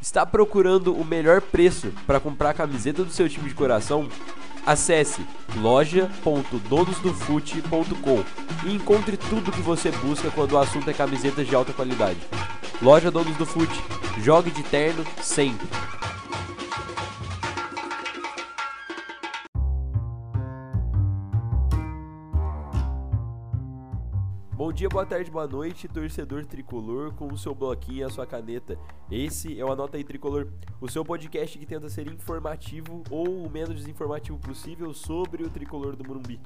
Está procurando o melhor preço para comprar a camiseta do seu time de coração? Acesse loja.donosdofute.com e encontre tudo que você busca quando o assunto é camisetas de alta qualidade. Loja Donos do Fute. Jogue de terno sempre. Dia, boa tarde, boa noite, torcedor tricolor, com o seu bloquinho e a sua caneta. Esse é o Anota aí Tricolor, o seu podcast que tenta ser informativo ou o menos desinformativo possível sobre o tricolor do Morumbi.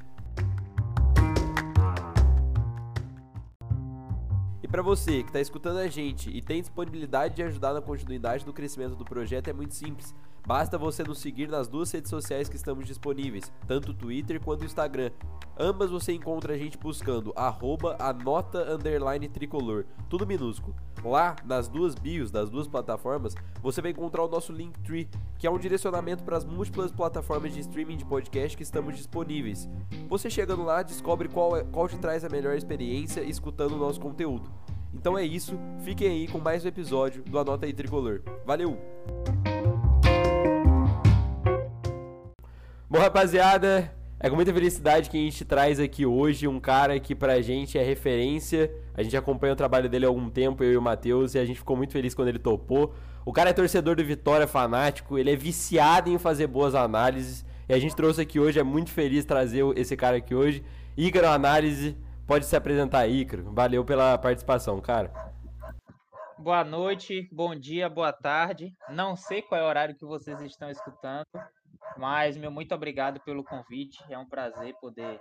E para você que está escutando a gente e tem disponibilidade de ajudar na continuidade do crescimento do projeto, é muito simples. Basta você nos seguir nas duas redes sociais que estamos disponíveis, tanto Twitter quanto Instagram. Ambas você encontra a gente buscando arroba anota underline tricolor, tudo minúsculo. Lá, nas duas bios das duas plataformas, você vai encontrar o nosso Linktree, que é um direcionamento para as múltiplas plataformas de streaming de podcast que estamos disponíveis. Você chegando lá, descobre qual, é, qual te traz a melhor experiência escutando o nosso conteúdo. Então é isso, fiquem aí com mais um episódio do Anota aí Tricolor. Valeu! Bom, rapaziada, é com muita felicidade que a gente traz aqui hoje um cara que pra gente é referência. A gente acompanha o trabalho dele há algum tempo, eu e o Matheus, e a gente ficou muito feliz quando ele topou. O cara é torcedor do Vitória, fanático, ele é viciado em fazer boas análises. E a gente trouxe aqui hoje, é muito feliz trazer esse cara aqui hoje. Ícaro Análise, pode se apresentar, Ícaro. Valeu pela participação, cara. Boa noite, bom dia, boa tarde. Não sei qual é o horário que vocês estão escutando, mas, meu, muito obrigado pelo convite. É um prazer poder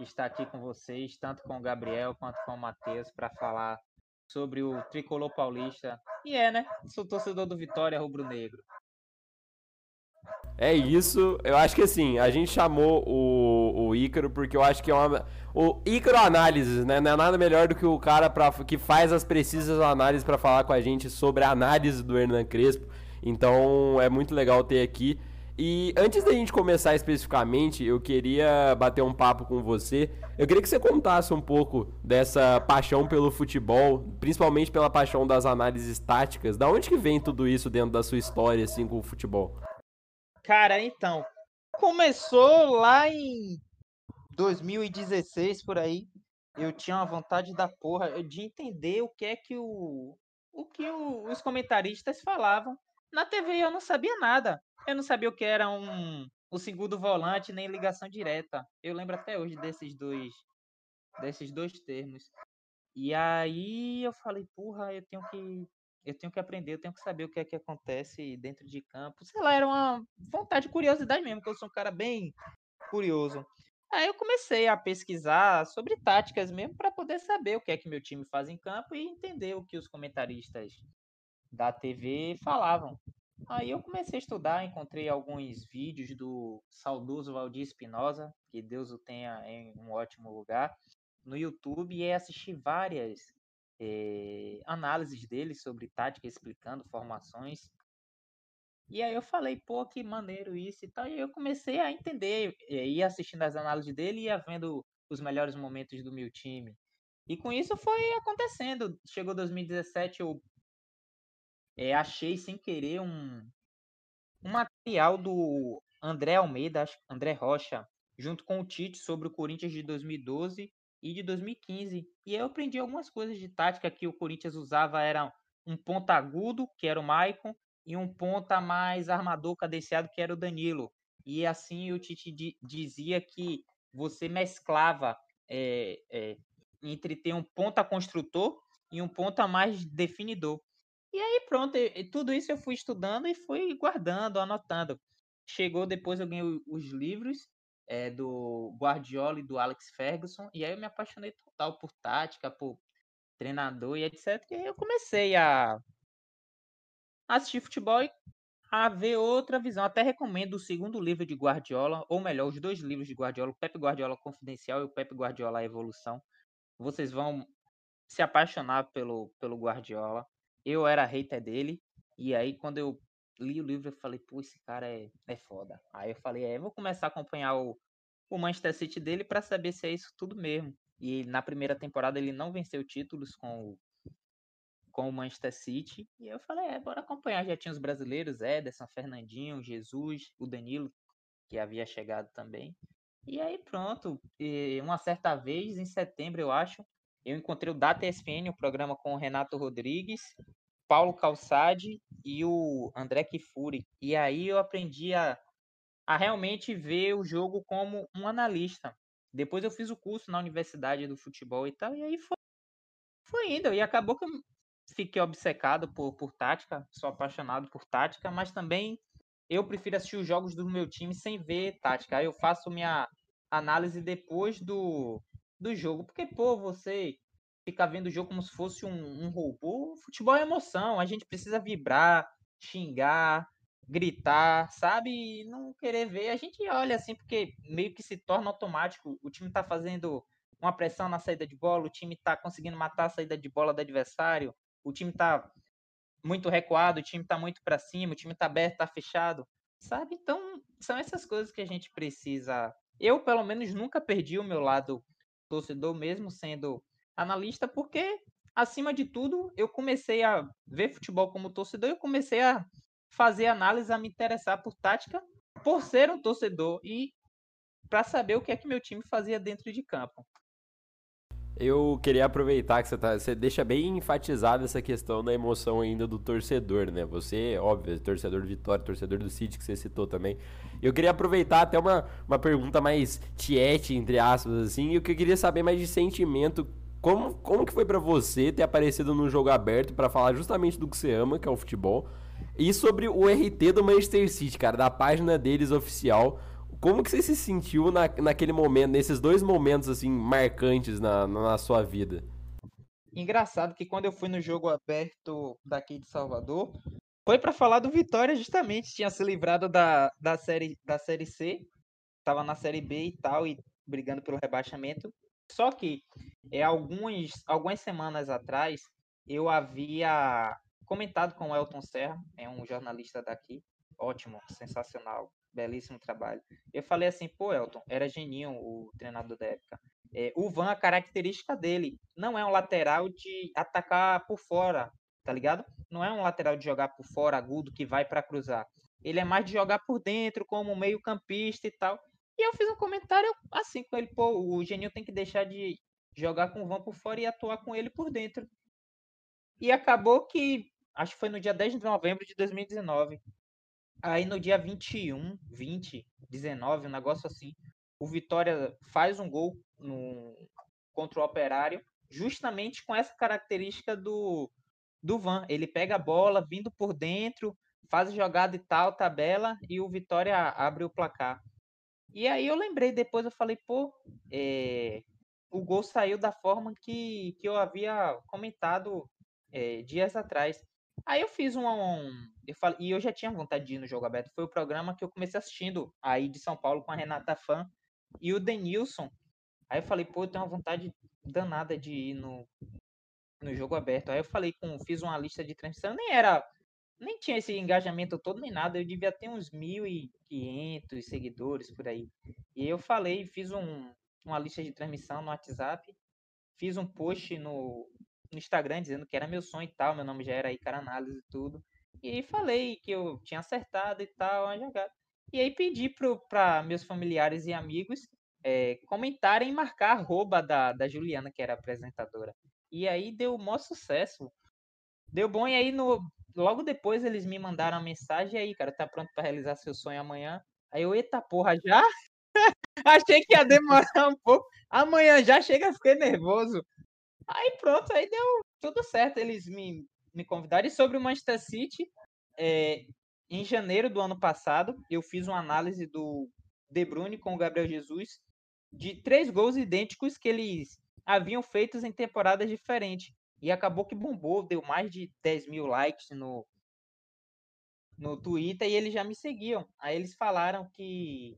estar aqui com vocês, tanto com o Gabriel quanto com o Matheus, para falar sobre o tricolor paulista. E é, né? Sou torcedor do Vitória Rubro-Negro. É isso. Eu acho que assim, a gente chamou o, o Ícaro porque eu acho que é uma. O Ícaro Análises, né? Não é nada melhor do que o cara pra, que faz as precisas análises para falar com a gente sobre a análise do Hernan Crespo. Então é muito legal ter aqui. E antes da gente começar especificamente, eu queria bater um papo com você. Eu queria que você contasse um pouco dessa paixão pelo futebol, principalmente pela paixão das análises táticas. Da onde que vem tudo isso dentro da sua história assim com o futebol? Cara, então, começou lá em 2016 por aí. Eu tinha uma vontade da porra de entender o que é que o o que os comentaristas falavam. Na TV eu não sabia nada. Eu não sabia o que era um o segundo volante nem ligação direta. Eu lembro até hoje desses dois desses dois termos. E aí eu falei, porra, eu tenho que eu tenho que aprender, eu tenho que saber o que é que acontece dentro de campo. Sei lá, era uma vontade, curiosidade mesmo, que eu sou um cara bem curioso. Aí eu comecei a pesquisar sobre táticas mesmo para poder saber o que é que meu time faz em campo e entender o que os comentaristas da TV falavam. Aí eu comecei a estudar, encontrei alguns vídeos do saudoso Valdir Espinosa, que Deus o tenha em um ótimo lugar, no YouTube e assisti várias eh, análises dele sobre tática, explicando formações. E aí eu falei, pô, que maneiro isso e tal. E eu comecei a entender, ia assistindo as análises dele e ia vendo os melhores momentos do meu time. E com isso foi acontecendo. Chegou 2017, eu é, achei sem querer um, um material do André Almeida, André Rocha, junto com o Tite sobre o Corinthians de 2012 e de 2015. E eu aprendi algumas coisas de tática que o Corinthians usava era um ponta agudo, que era o Maicon, e um ponta mais armador cadenciado, que era o Danilo. E assim o Tite dizia que você mesclava é, é, entre ter um ponta construtor e um ponta mais definidor. E aí pronto, e, tudo isso eu fui estudando e fui guardando, anotando. Chegou depois eu ganhei os livros é, do Guardiola e do Alex Ferguson, e aí eu me apaixonei total por tática, por treinador e etc. E aí eu comecei a assistir futebol e a ver outra visão. Até recomendo o segundo livro de Guardiola, ou melhor, os dois livros de Guardiola, o Pepe Guardiola Confidencial e o Pepe Guardiola Evolução. Vocês vão se apaixonar pelo, pelo Guardiola eu era hater dele, e aí quando eu li o livro eu falei, pô, esse cara é, é foda. Aí eu falei, é, vou começar a acompanhar o, o Manchester City dele para saber se é isso tudo mesmo. E na primeira temporada ele não venceu títulos com o, com o Manchester City. E eu falei, é, bora acompanhar. Já tinha os brasileiros, Ederson, Fernandinho, Jesus, o Danilo, que havia chegado também. E aí pronto, e uma certa vez, em setembro, eu acho, eu encontrei o Data ESPN, o programa com o Renato Rodrigues, Paulo Calçade e o André Kifuri. E aí eu aprendi a, a realmente ver o jogo como um analista. Depois eu fiz o curso na Universidade do Futebol e tal, e aí foi, foi indo. E acabou que eu fiquei obcecado por, por tática, sou apaixonado por tática, mas também eu prefiro assistir os jogos do meu time sem ver tática. Aí eu faço minha análise depois do, do jogo. Porque, pô, você ficar vendo o jogo como se fosse um, um robô. Futebol é emoção, a gente precisa vibrar, xingar, gritar, sabe? E não querer ver. A gente olha assim, porque meio que se torna automático. O time tá fazendo uma pressão na saída de bola, o time tá conseguindo matar a saída de bola do adversário, o time tá muito recuado, o time tá muito para cima, o time tá aberto, tá fechado, sabe? Então, são essas coisas que a gente precisa. Eu, pelo menos, nunca perdi o meu lado torcedor, mesmo sendo analista, porque, acima de tudo, eu comecei a ver futebol como torcedor, eu comecei a fazer análise, a me interessar por tática, por ser um torcedor e para saber o que é que meu time fazia dentro de campo. Eu queria aproveitar que você, tá, você deixa bem enfatizada essa questão da emoção ainda do torcedor, né? Você, óbvio, torcedor do Vitória, torcedor do City, que você citou também. Eu queria aproveitar até uma, uma pergunta mais tiete, entre aspas, assim, e eu queria saber mais de sentimento. Como, como que foi para você ter aparecido no jogo aberto para falar justamente do que você ama, que é o futebol, e sobre o RT do Manchester City, cara, da página deles oficial, como que você se sentiu na, naquele momento, nesses dois momentos assim marcantes na, na sua vida? Engraçado que quando eu fui no jogo aberto daqui de Salvador, foi para falar do Vitória justamente, tinha se livrado da, da série da série C, estava na série B e tal e brigando pelo rebaixamento. Só que é alguns algumas semanas atrás eu havia comentado com o Elton Serra, é um jornalista daqui, ótimo, sensacional, belíssimo trabalho. Eu falei assim, pô, Elton, era Geninho o treinador da época. É, o Van, a característica dele não é um lateral de atacar por fora, tá ligado? Não é um lateral de jogar por fora, agudo, que vai para cruzar. Ele é mais de jogar por dentro, como meio campista e tal. E eu fiz um comentário assim com ele, pô, o Geninho tem que deixar de jogar com o Van por fora e atuar com ele por dentro. E acabou que, acho que foi no dia 10 de novembro de 2019, Aí no dia 21, 20, 19, um negócio assim, o Vitória faz um gol no, contra o Operário, justamente com essa característica do, do Van. Ele pega a bola vindo por dentro, faz jogada e tal, tabela, e o Vitória abre o placar. E aí eu lembrei depois, eu falei, pô, é, o gol saiu da forma que, que eu havia comentado é, dias atrás. Aí eu fiz um, um eu e eu já tinha vontade de ir no jogo aberto. Foi o programa que eu comecei assistindo aí de São Paulo com a Renata Fã e o Denilson. Aí eu falei, pô, eu tenho uma vontade danada de ir no, no jogo aberto. Aí eu falei com, fiz uma lista de transmissão, nem era, nem tinha esse engajamento todo nem nada. Eu devia ter uns 1.500 seguidores por aí. E eu falei, fiz um, uma lista de transmissão no WhatsApp, fiz um post no, no Instagram dizendo que era meu sonho e tal, meu nome já era Icar Análise e tudo. E falei que eu tinha acertado e tal a jogada. E aí pedi para meus familiares e amigos é, comentarem e marcar a arroba da, da Juliana, que era apresentadora. E aí deu o maior sucesso. Deu bom, e aí no, logo depois eles me mandaram a mensagem, aí, cara, tá pronto para realizar seu sonho amanhã? Aí eu, eita porra, já? Achei que ia demorar um pouco. Amanhã já chega, fiquei nervoso. Aí pronto, aí deu tudo certo. Eles me, me convidaram. E sobre o Manchester City, é, em janeiro do ano passado, eu fiz uma análise do De Bruyne com o Gabriel Jesus de três gols idênticos que eles haviam feitos em temporadas diferentes. E acabou que bombou, deu mais de 10 mil likes no, no Twitter e eles já me seguiam. Aí eles falaram que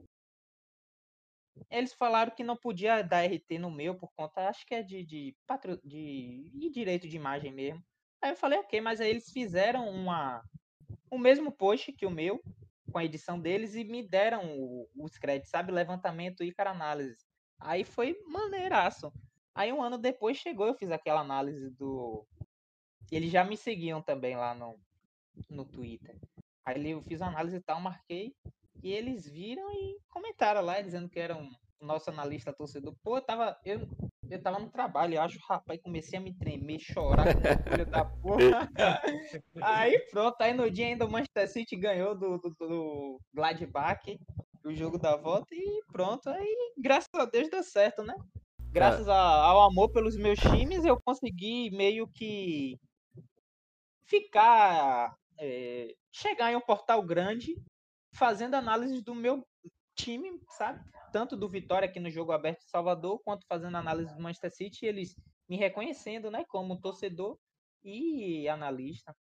eles falaram que não podia dar RT no meu por conta, acho que é de, de, patro, de, de direito de imagem mesmo. Aí eu falei, ok, mas aí eles fizeram uma, o mesmo post que o meu, com a edição deles, e me deram o, os créditos, sabe? Levantamento e cara análise. Aí foi maneiraço. Aí um ano depois chegou, eu fiz aquela análise do, eles já me seguiam também lá no, no Twitter. Aí eu fiz análise e tal, marquei. E eles viram e comentaram lá, dizendo que era um nosso analista torcedor. Pô, eu tava, eu, eu tava no trabalho, eu acho, rapaz, comecei a me tremer, chorar com filho da porra. aí pronto, aí no dia ainda o Manchester City ganhou do, do, do Gladbach, o jogo da volta, e pronto, aí graças a Deus deu certo, né? Graças a, ao amor pelos meus times, eu consegui meio que ficar. É, chegar em um portal grande fazendo análise do meu time, sabe? Tanto do Vitória aqui no jogo aberto de Salvador, quanto fazendo análise do Manchester City, eles me reconhecendo, né, como torcedor e analista.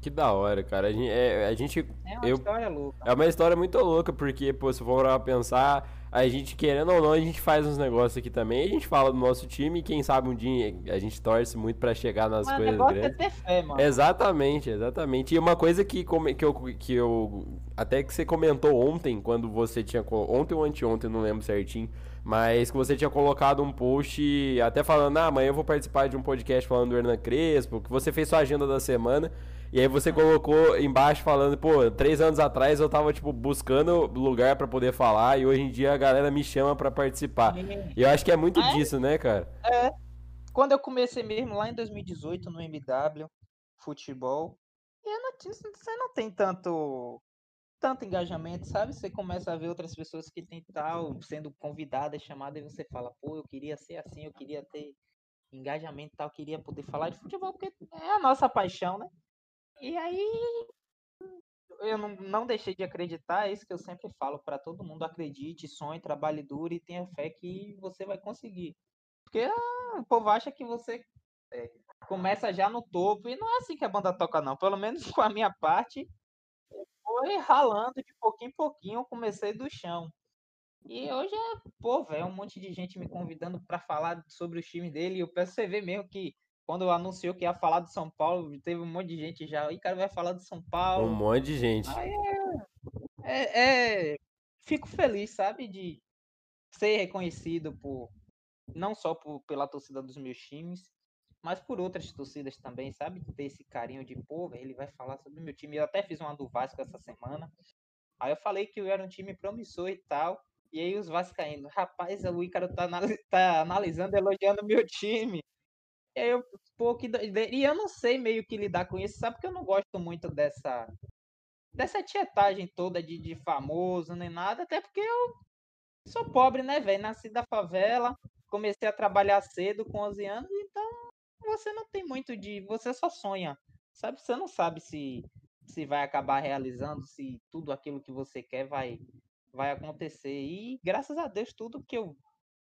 Que da hora, cara. A gente. É, a gente é uma eu, história louca. É uma história muito louca, porque, pô, se for pensar, a gente, querendo ou não, a gente faz uns negócios aqui também. A gente fala do nosso time e quem sabe um dia a gente torce muito para chegar nas Mas coisas grandes. É ter fé, mano. Exatamente, exatamente. E uma coisa que, que, eu, que eu. Até que você comentou ontem, quando você tinha. Ontem ou anteontem, não lembro certinho. Mas que você tinha colocado um post até falando, ah, amanhã eu vou participar de um podcast falando do Hernan Crespo, que você fez sua agenda da semana. E aí você colocou embaixo falando, pô, três anos atrás eu tava, tipo, buscando lugar para poder falar e hoje em dia a galera me chama para participar. E eu acho que é muito é, disso, né, cara? É. Quando eu comecei mesmo lá em 2018 no MW, futebol, e não, você não tem tanto tanto engajamento, sabe? Você começa a ver outras pessoas que tem tal, sendo convidadas, chamadas, e você fala, pô, eu queria ser assim, eu queria ter engajamento tal, queria poder falar de futebol, porque é a nossa paixão, né? E aí eu não, não deixei de acreditar, é isso que eu sempre falo para todo mundo, acredite, sonhe, trabalhe duro e tenha fé que você vai conseguir. Porque ah, o povo acha que você é, começa já no topo, e não é assim que a banda toca não, pelo menos com a minha parte, foi ralando de pouquinho em pouquinho, eu comecei do chão. E hoje é, pô, velho, um monte de gente me convidando para falar sobre o time dele, e eu peço você ver mesmo que quando anunciou que ia falar do São Paulo, teve um monte de gente já. E cara vai falar do São Paulo. Um monte de gente. Aí é, é, é, Fico feliz, sabe, de ser reconhecido por não só por, pela torcida dos meus times, mas por outras torcidas também, sabe? Ter esse carinho de, pô, ele vai falar sobre o meu time. Eu até fiz uma do Vasco essa semana. Aí eu falei que eu era um time promissor e tal. E aí os vascaínos, rapaz, o Ícaro tá, tá analisando, elogiando meu time. E eu, pô, que E eu não sei meio que lidar com isso, sabe? Porque eu não gosto muito dessa dessa tietagem toda de, de famoso nem nada, até porque eu sou pobre, né, velho? Nasci da favela, comecei a trabalhar cedo com 11 anos, então você não tem muito de. Você só sonha, sabe? Você não sabe se, se vai acabar realizando, se tudo aquilo que você quer vai, vai acontecer. E graças a Deus, tudo que eu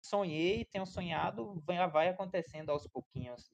sonhei, tenho sonhado, vai, vai acontecendo aos pouquinhos.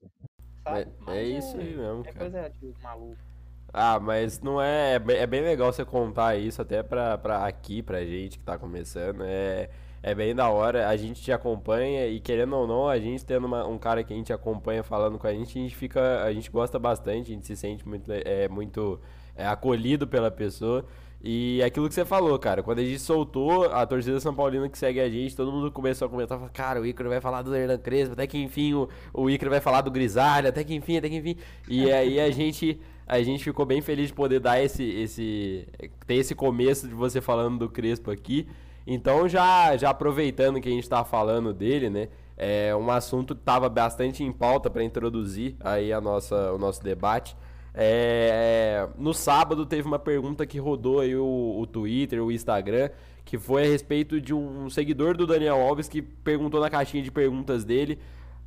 É, é, isso aí mesmo, é cara. coisa de maluco. Ah, mas não é. É bem legal você contar isso até pra, pra aqui, pra gente que tá começando. É, é bem da hora. A gente te acompanha e querendo ou não, a gente tendo uma, um cara que a gente acompanha falando com a gente, a gente fica. A gente gosta bastante, a gente se sente muito, é, muito é, acolhido pela pessoa. E aquilo que você falou, cara, quando a gente soltou a torcida São Paulina que segue a gente, todo mundo começou a comentar, falou, cara, o Icaro vai falar do Hernan Crespo, até que enfim o, o Icaro vai falar do Grisalho, até que enfim, até que enfim. E aí a gente a gente ficou bem feliz de poder dar esse esse ter esse começo de você falando do Crespo aqui. Então já já aproveitando que a gente tá falando dele, né? É um assunto que estava bastante em pauta para introduzir aí a nossa o nosso debate. É, no sábado teve uma pergunta que rodou aí o, o Twitter, o Instagram, que foi a respeito de um seguidor do Daniel Alves que perguntou na caixinha de perguntas dele,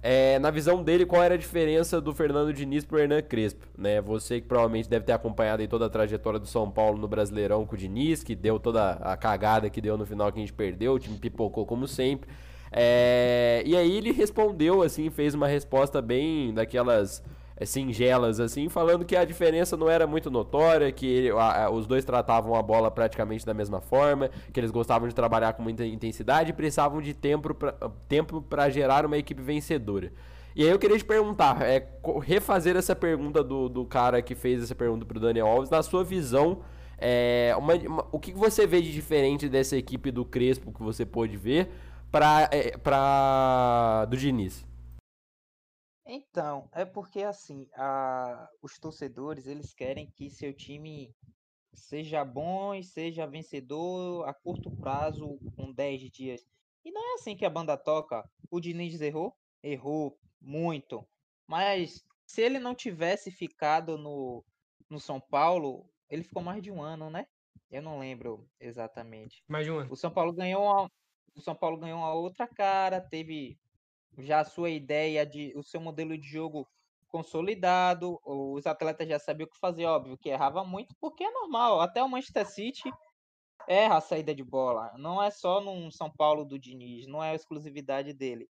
é, na visão dele, qual era a diferença do Fernando Diniz pro Hernan Crespo, né? Você que provavelmente deve ter acompanhado aí toda a trajetória do São Paulo no Brasileirão com o Diniz, que deu toda a cagada que deu no final que a gente perdeu, o time pipocou como sempre. É, e aí ele respondeu assim, fez uma resposta bem daquelas é, singelas, assim, falando que a diferença não era muito notória, que a, a, os dois tratavam a bola praticamente da mesma forma, que eles gostavam de trabalhar com muita intensidade e precisavam de tempo para gerar uma equipe vencedora. E aí eu queria te perguntar, é, refazer essa pergunta do, do cara que fez essa pergunta para o Daniel Alves, na sua visão, é, uma, uma, o que você vê de diferente dessa equipe do Crespo que você pôde ver para é, do Diniz? Então, é porque assim, a... os torcedores, eles querem que seu time seja bom e seja vencedor a curto prazo, com 10 dias. E não é assim que a banda toca. O Diniz errou? Errou muito. Mas se ele não tivesse ficado no, no São Paulo, ele ficou mais de um ano, né? Eu não lembro exatamente. Mais de um ano. O São Paulo ganhou uma, o São Paulo ganhou uma outra cara, teve já a sua ideia de o seu modelo de jogo consolidado, os atletas já sabiam o que fazer, óbvio que errava muito, porque é normal, até o Manchester City erra a saída de bola, não é só no São Paulo do Diniz, não é a exclusividade dele.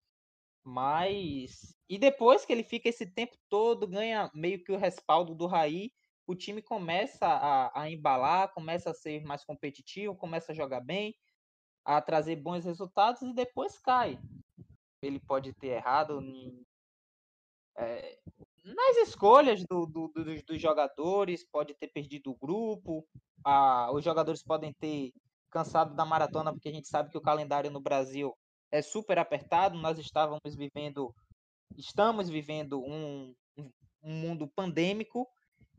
Mas e depois que ele fica esse tempo todo, ganha meio que o respaldo do Raí, o time começa a, a embalar, começa a ser mais competitivo, começa a jogar bem, a trazer bons resultados e depois cai. Ele pode ter errado em, é, nas escolhas do, do, do, dos jogadores, pode ter perdido o grupo, a, os jogadores podem ter cansado da maratona, porque a gente sabe que o calendário no Brasil é super apertado. Nós estávamos vivendo, estamos vivendo um, um mundo pandêmico,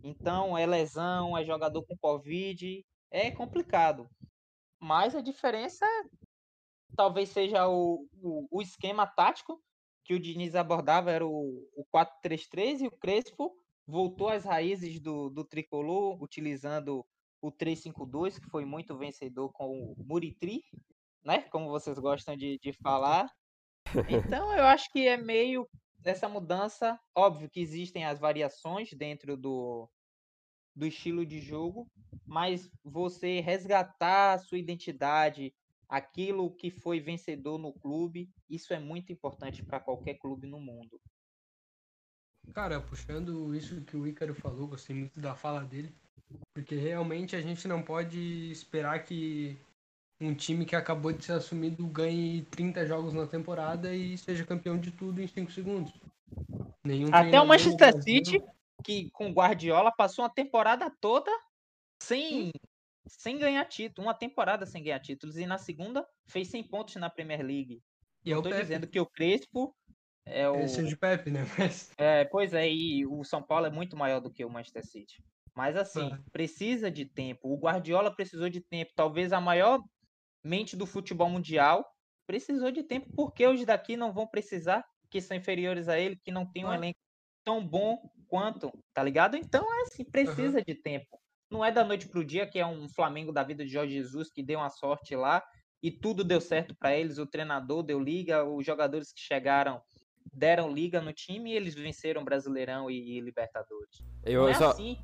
então é lesão, é jogador com Covid, é complicado. Mas a diferença talvez seja o, o, o esquema tático que o Diniz abordava era o, o 4-3-3 e o Crespo voltou às raízes do, do tricolor, utilizando o 3-5-2, que foi muito vencedor com o Muritri, né? Como vocês gostam de, de falar. Então eu acho que é meio essa mudança. Óbvio que existem as variações dentro do, do estilo de jogo, mas você resgatar a sua identidade, aquilo que foi vencedor no clube, isso é muito importante para qualquer clube no mundo. Cara, puxando isso que o Ícaro falou, gostei muito da fala dele, porque realmente a gente não pode esperar que um time que acabou de ser assumido ganhe 30 jogos na temporada e seja campeão de tudo em 5 segundos. Nenhum Até o Manchester City, que com Guardiola passou uma temporada toda sem sem ganhar título, uma temporada sem ganhar títulos, e na segunda fez 100 pontos na Premier League. E eu tô Pepe. dizendo que o Crespo é o. Esse é de Pepe, né? Mas... É, pois é, e o São Paulo é muito maior do que o Manchester City. Mas assim, ah. precisa de tempo. O Guardiola precisou de tempo. Talvez a maior mente do futebol mundial precisou de tempo, porque os daqui não vão precisar, que são inferiores a ele, que não tem um ah. elenco tão bom quanto, tá ligado? Então é assim, precisa uhum. de tempo não é da noite pro dia, que é um Flamengo da vida de Jorge Jesus que deu uma sorte lá e tudo deu certo para eles. O treinador deu liga, os jogadores que chegaram deram liga no time e eles venceram Brasileirão e, e Libertadores. Eu é só... assim.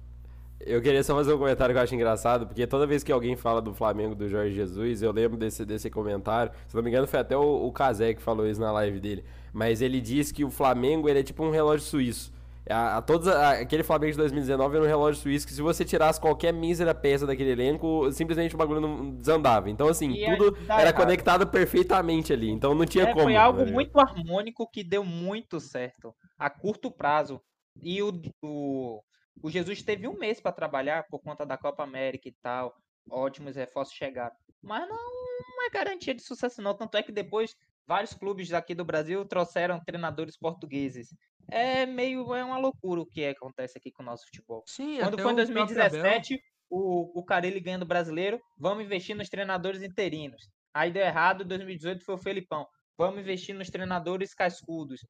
Eu queria só fazer um comentário que eu acho engraçado, porque toda vez que alguém fala do Flamengo do Jorge Jesus, eu lembro desse, desse comentário. Se não me engano, foi até o, o Kazé que falou isso na live dele. Mas ele diz que o Flamengo ele é tipo um relógio suíço. A, a todos, a, aquele Flamengo de 2019 era um relógio suíço que se você tirasse qualquer mísera peça daquele elenco, simplesmente o bagulho não desandava. Então, assim, e tudo era errado. conectado perfeitamente ali. Então não tinha é, como. Foi algo né? muito harmônico que deu muito certo a curto prazo. E o, o, o Jesus teve um mês para trabalhar por conta da Copa América e tal. Ótimos reforços chegaram. Mas não, não é garantia de sucesso, não. Tanto é que depois vários clubes aqui do Brasil trouxeram treinadores portugueses é meio é uma loucura o que acontece aqui com o nosso futebol. Sim, Quando foi em 2017, o, o Carelli ganhando brasileiro, vamos investir nos treinadores interinos. Aí deu errado, em 2018 foi o Felipão. Vamos investir nos treinadores cascudos.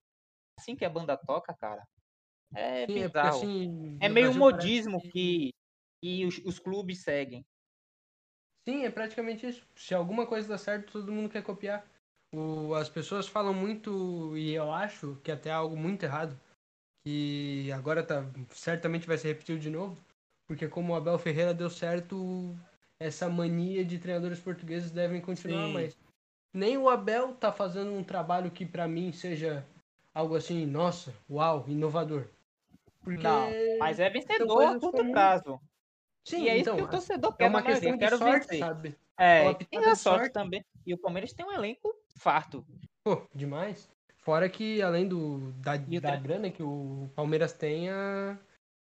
Assim que a banda toca, cara. É Sim, é bizarro. É, assim, é meio modismo que, que, que os, os clubes seguem. Sim, é praticamente isso. Se alguma coisa dá certo, todo mundo quer copiar. O, as pessoas falam muito, e eu acho que até é algo muito errado, que agora tá, certamente vai ser repetido de novo, porque como o Abel Ferreira deu certo, essa mania de treinadores portugueses devem continuar, Sim. mas nem o Abel tá fazendo um trabalho que para mim seja algo assim, nossa, uau, inovador. Porque não, mas é vencedor a curto como... prazo. Sim, e é então, isso que o torcedor quer. É uma questão de sorte, vencer. sabe? É, tem a sorte, sorte também. E o Palmeiras tem um elenco farto. Pô, demais. Fora que, além do, da, da grana que o Palmeiras tem, a,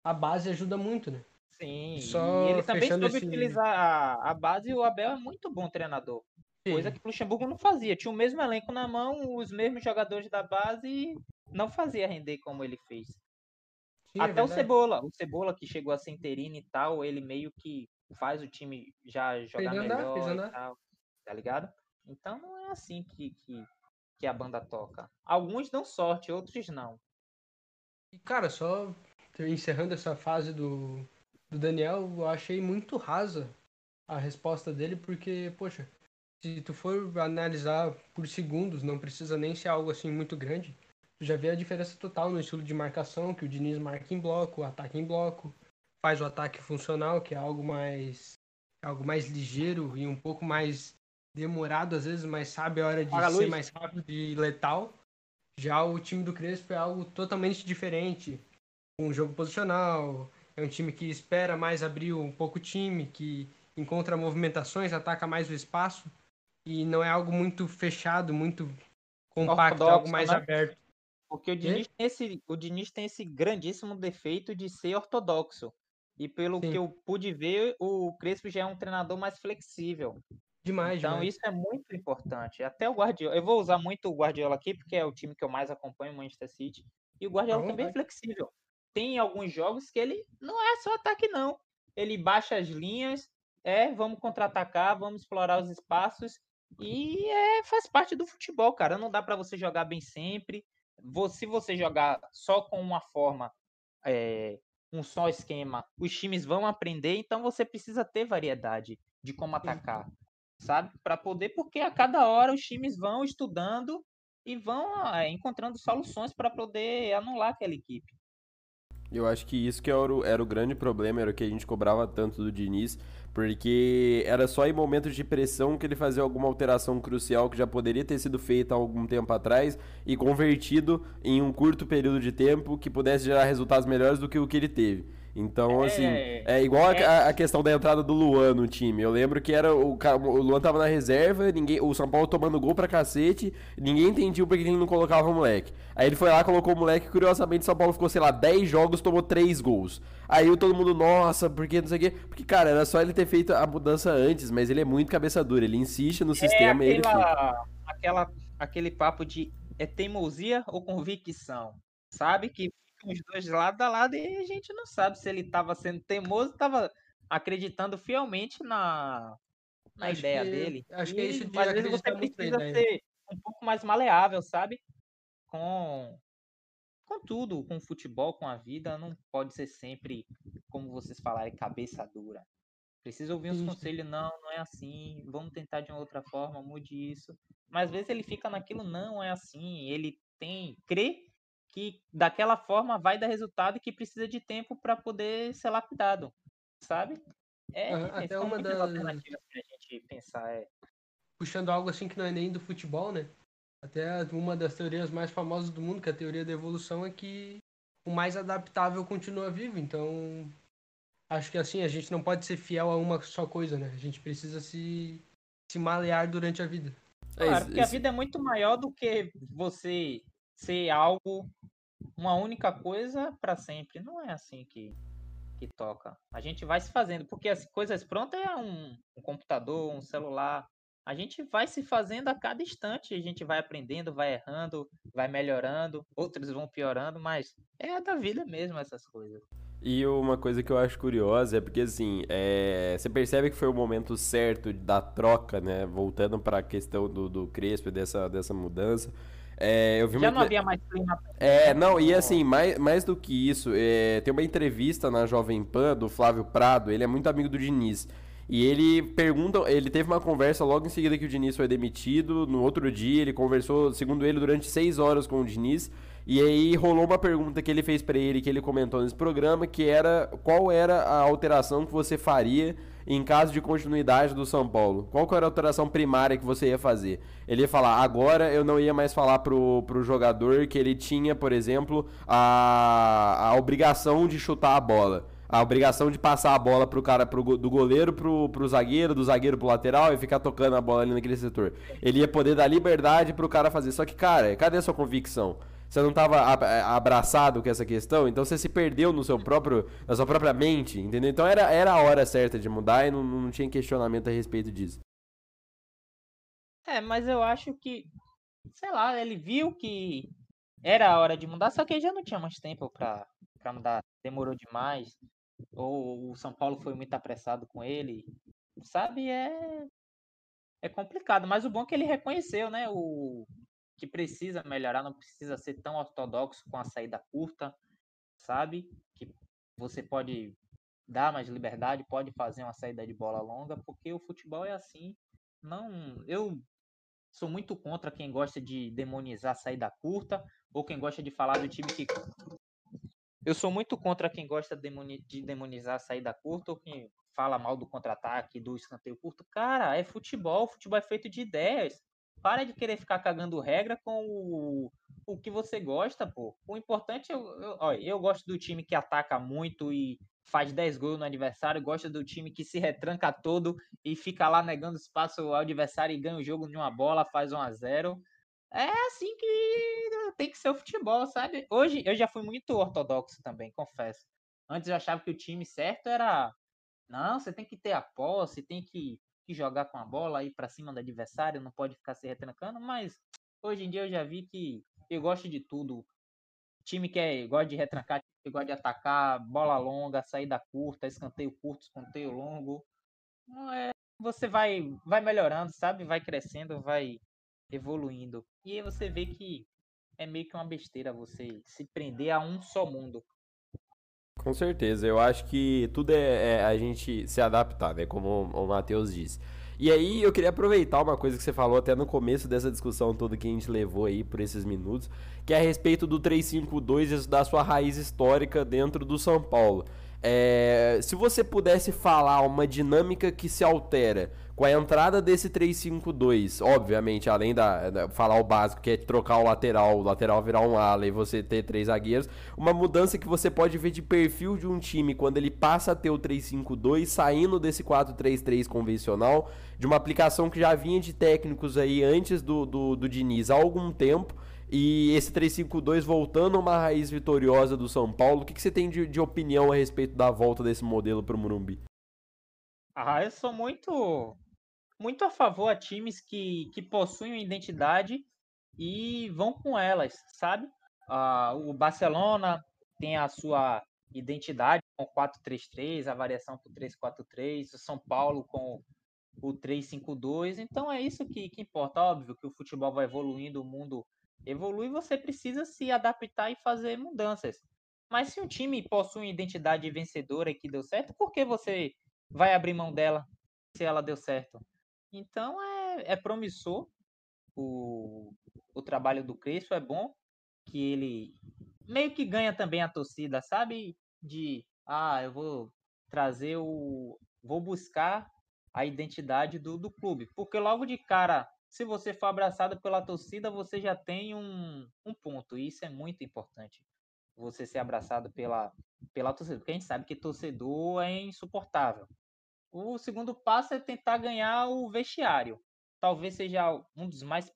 a base ajuda muito, né? Sim, Só e ele também soube esse... utilizar a, a base e o Abel é muito bom treinador. Sim. Coisa que o Luxemburgo não fazia. Tinha o mesmo elenco na mão, os mesmos jogadores da base e não fazia render como ele fez. Sim, é Até o verdade. Cebola, o Cebola que chegou a ser interino e tal, ele meio que faz o time já jogar Fez andar, melhor fez e andar. tal, tá ligado? Então não é assim que, que, que a banda toca. Alguns dão sorte, outros não. E, cara, só encerrando essa fase do, do Daniel, eu achei muito rasa a resposta dele, porque, poxa, se tu for analisar por segundos, não precisa nem ser algo assim muito grande, tu já vê a diferença total no estilo de marcação, que o Diniz marca em bloco, ataca em bloco, faz o ataque funcional, que é algo mais algo mais ligeiro e um pouco mais demorado às vezes, mas sabe a hora de ser luz. mais rápido e letal. Já o time do Crespo é algo totalmente diferente. Um jogo posicional, é um time que espera mais abrir um pouco o time, que encontra movimentações, ataca mais o espaço. E não é algo muito fechado, muito compacto, é algo Ortodoxo, mais né? aberto. Porque o Diniz, tem esse, o Diniz tem esse grandíssimo defeito de ser ortodoxo. E pelo Sim. que eu pude ver, o Crespo já é um treinador mais flexível. Demais, Então demais. isso é muito importante. Até o Guardiola, eu vou usar muito o Guardiola aqui porque é o time que eu mais acompanho, o Manchester City. E o Guardiola também é flexível. Tem alguns jogos que ele não é só ataque não. Ele baixa as linhas, é, vamos contra-atacar, vamos explorar os espaços e é, faz parte do futebol, cara. Não dá para você jogar bem sempre. Se você jogar só com uma forma, é, um só esquema, os times vão aprender. Então você precisa ter variedade de como atacar sabe? Para poder, porque a cada hora os times vão estudando e vão é, encontrando soluções para poder anular aquela equipe. Eu acho que isso que era o, era o grande problema, era o que a gente cobrava tanto do Diniz, porque era só em momentos de pressão que ele fazia alguma alteração crucial que já poderia ter sido feita há algum tempo atrás e convertido em um curto período de tempo que pudesse gerar resultados melhores do que o que ele teve. Então, É, assim, é igual a- é. a, a questão da entrada do Luan no time. Eu lembro que era o, o Luan tava na reserva, ninguém, o São Paulo tomando gol pra cacete, ninguém entendia por que ele não colocava o moleque. Aí ele foi lá, colocou o moleque, curiosamente o São Paulo ficou, sei lá, 10 jogos, tomou 3 gols. Aí todo mundo, nossa, por que não sei o quê? Porque, cara, era só ele ter feito a mudança antes, mas ele é muito cabeça dura, ele insiste no É sistema e ele fica. aquela, aquela, aquele papo de é teimosia ou convicção, sabe? Que ficam os dois lado a lado e a gente não sabe se ele estava sendo teimoso, estava acreditando fielmente na, na Acho ideia que- dele. acho que é E, isso de às vezes você precisa ser um pouco mais maleável, sabe? Com, com tudo, com o futebol, com a vida, não pode ser sempre, como vocês falarem, cabeça dura. Precisa ouvir uns conselhos, não, não é assim, vamos tentar de uma outra forma, mude isso. Mas às vezes ele fica naquilo, não é assim, ele tem, crê que daquela forma vai dar resultado e que precisa de tempo para poder ser lapidado, sabe? É, Aham, até uma das- alternativas pra gente pensar, é. puxando algo assim que não é nem do futebol, né? Até uma das teorias mais famosas do mundo, que é a teoria da evolução, é que o mais adaptável continua vivo. Então, acho que assim, a gente não pode ser fiel a uma só coisa, né? A gente precisa se, se malear durante a vida. É, Claro, porque a vida é muito maior do que você ser algo, uma única coisa para sempre. Não é assim que, que toca. A gente vai se fazendo, porque as coisas prontas é um, um computador, um celular. A gente vai se fazendo a cada instante, a gente vai aprendendo, vai errando, vai melhorando, outros vão piorando, mas é da vida mesmo essas coisas. E uma coisa que eu acho curiosa é porque, assim, é, você percebe que foi o momento certo da troca, né? Voltando para a questão do, do Crespo dessa, dessa mudança. É, eu vi Já muito- não havia mais clima. É, não, e assim, mais, mais do que isso, é, tem uma entrevista na Jovem Pan do Flávio Prado, ele é muito amigo do Diniz. E ele pergunta, ele teve uma conversa logo em seguida que o Diniz foi demitido. No outro dia, ele conversou, segundo ele, durante seis horas com o Diniz. E aí rolou uma pergunta que ele fez pra ele, que ele comentou nesse programa, que era qual era a alteração que você faria em caso de continuidade do São Paulo? Qual que era a alteração primária que você ia fazer? Ele ia falar, agora eu não ia mais falar pro, pro jogador que ele tinha, por exemplo, a, a obrigação de chutar a bola. A obrigação de passar a bola pro cara, pro, do goleiro pro, pro zagueiro, do zagueiro pro lateral e ficar tocando a bola ali naquele setor. Ele ia poder dar liberdade pro cara fazer. Só que, cara, cadê a sua convicção? Você não estava abraçado com essa questão, então você se perdeu no seu próprio, na sua própria mente, entendeu? Então era, era a hora certa de mudar e não, não tinha questionamento a respeito disso. É, mas eu acho que, sei lá, ele viu que era a hora de mudar, só que já não tinha mais tempo para mudar. Demorou demais. Ou o São Paulo foi muito apressado com ele. Sabe, é é complicado, mas o bom é que ele reconheceu, né, o que precisa melhorar, não precisa ser tão ortodoxo com a saída curta, sabe? Que você pode dar mais liberdade, pode fazer uma saída de bola longa, porque o futebol é assim. Não, eu sou muito contra quem gosta de demonizar a saída curta ou quem gosta de falar do time que eu sou muito contra quem gosta de demonizar a saída curta ou quem fala mal do contra-ataque, do escanteio curto. Cara, é futebol, futebol é feito de ideias. Para de querer ficar cagando regra com o, o que você gosta, pô. O importante é. Eu, eu gosto do time que ataca muito e faz 10 gols no adversário, gosta do time que se retranca todo e fica lá negando espaço ao adversário e ganha o jogo de uma bola, faz 1 a 0 É assim que tem que ser o futebol, sabe? Hoje eu já fui muito ortodoxo também, confesso. Antes eu achava que o time certo era. Não, você tem que ter a posse, tem que, que jogar com a bola, ir para cima do adversário, não pode ficar se retrancando, mas hoje em dia eu já vi que eu gosto de tudo. Time que é, gosta de retrancar, que gosta de atacar, bola longa, saída curta, escanteio curto, escanteio longo. É, você vai, vai melhorando, sabe? Vai crescendo, vai evoluindo. E aí você vê que é meio que uma besteira você se prender a um só mundo. Com certeza, eu acho que tudo é, é a gente se adaptar, né? Como o Matheus disse. E aí eu queria aproveitar uma coisa que você falou até no começo dessa discussão toda que a gente levou aí por esses minutos, que é a respeito do 352 e da sua raiz histórica dentro do São Paulo. É, se você pudesse falar uma dinâmica que se altera com a entrada desse 352, obviamente, além da, da, falar o básico, que é trocar o lateral, o lateral virar um ala e você ter três zagueiros, uma mudança que você pode ver de perfil de um time quando ele passa a ter o 352, saindo desse 4-3-3 convencional, de uma aplicação que já vinha de técnicos aí antes do, do, do Diniz há algum tempo, e esse 352 voltando a uma raiz vitoriosa do São Paulo, o que, que você tem de, de opinião a respeito da volta desse modelo para o Morumbi? Ah, eu sou muito muito a favor a times que, que possuem identidade e vão com elas, sabe? Ah, o Barcelona tem a sua identidade com 4-3-3, a variação para o 3-4-3, o São Paulo com o 3-5-2. Então é isso que, que importa. Óbvio que o futebol vai evoluindo, o mundo evolui, você precisa se adaptar e fazer mudanças. Mas se um time possui uma identidade vencedora que deu certo, por que você vai abrir mão dela se ela deu certo? Então é, é promissor o, o trabalho do Crespo, é bom que ele meio que ganha também a torcida, sabe? De ah, eu vou trazer o. vou buscar a identidade do, do clube. Porque logo de cara se você for abraçado pela torcida, você já tem um, um ponto. E isso é muito importante. Você ser abraçado pela, pela torcida. Porque a gente sabe que torcedor é insuportável. O segundo passo é tentar ganhar o vestiário. Talvez seja um dos mais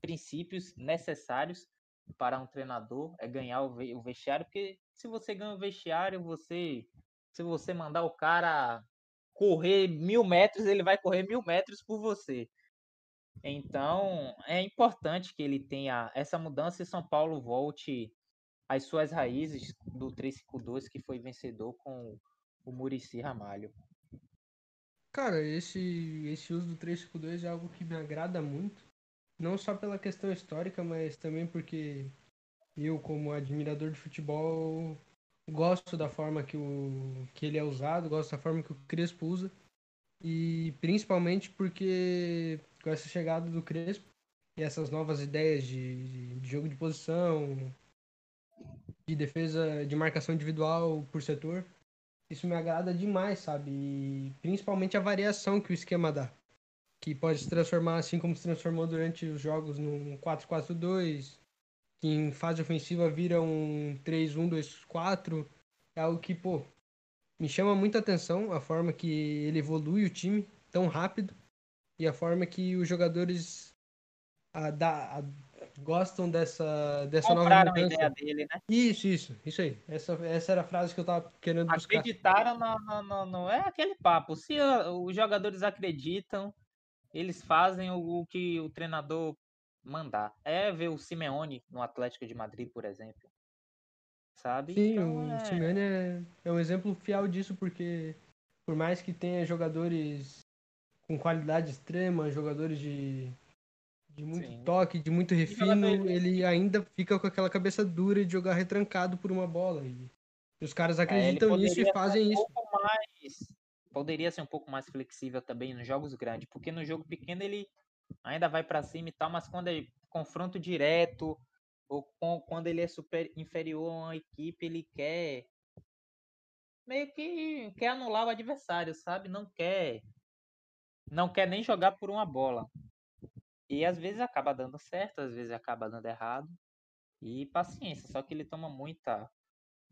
princípios necessários para um treinador é ganhar o vestiário, porque se você ganha o vestiário, você se você mandar o cara correr mil metros, ele vai correr mil metros por você. Então, é importante que ele tenha essa mudança e São Paulo volte às suas raízes do 352 que foi vencedor com o Murici Ramalho. Cara, esse, esse uso do 352 é algo que me agrada muito. Não só pela questão histórica, mas também porque eu, como admirador de futebol, gosto da forma que, o, que ele é usado, gosto da forma que o Crespo usa. E principalmente porque com essa chegada do Crespo e essas novas ideias de, de jogo de posição, de defesa, de marcação individual por setor, isso me agrada demais, sabe? E principalmente a variação que o esquema dá. Que pode se transformar assim como se transformou durante os jogos num 4-4-2, que em fase ofensiva vira um 3-1-2-4. É algo que, pô, me chama muita atenção a forma que ele evolui o time tão rápido e a forma que os jogadores a, da, a, gostam dessa, dessa Compraram nova mudança. a ideia dele, né? Isso, isso, isso aí. Essa, essa era a frase que eu tava querendo buscar. Acreditaram no, no, no, no É aquele papo. Se os jogadores acreditam, eles fazem o, o, que o treinador mandar. É ver o Simeone no Atlético de Madrid, por exemplo. Sabe? Sim, Então, o é- Simeone é, é um exemplo fiel disso, porque por mais que tenha jogadores com qualidade extrema, jogadores de, de muito Sim. toque, de muito refino, ele ainda fica com aquela cabeça dura de jogar retrancado por uma bola. E, os caras É, acreditam nisso poderia e fazem um isso. mais. Poderia ser um pouco mais flexível também nos jogos grandes, porque no jogo pequeno ele ainda vai pra cima e tal, mas quando é confronto direto ou com- quando ele é super inferior a uma equipe, ele quer meio que quer anular o adversário, sabe? Não quer não quer nem jogar por uma bola. E às vezes acaba dando certo, às vezes acaba dando errado. E paciência, só que ele toma muita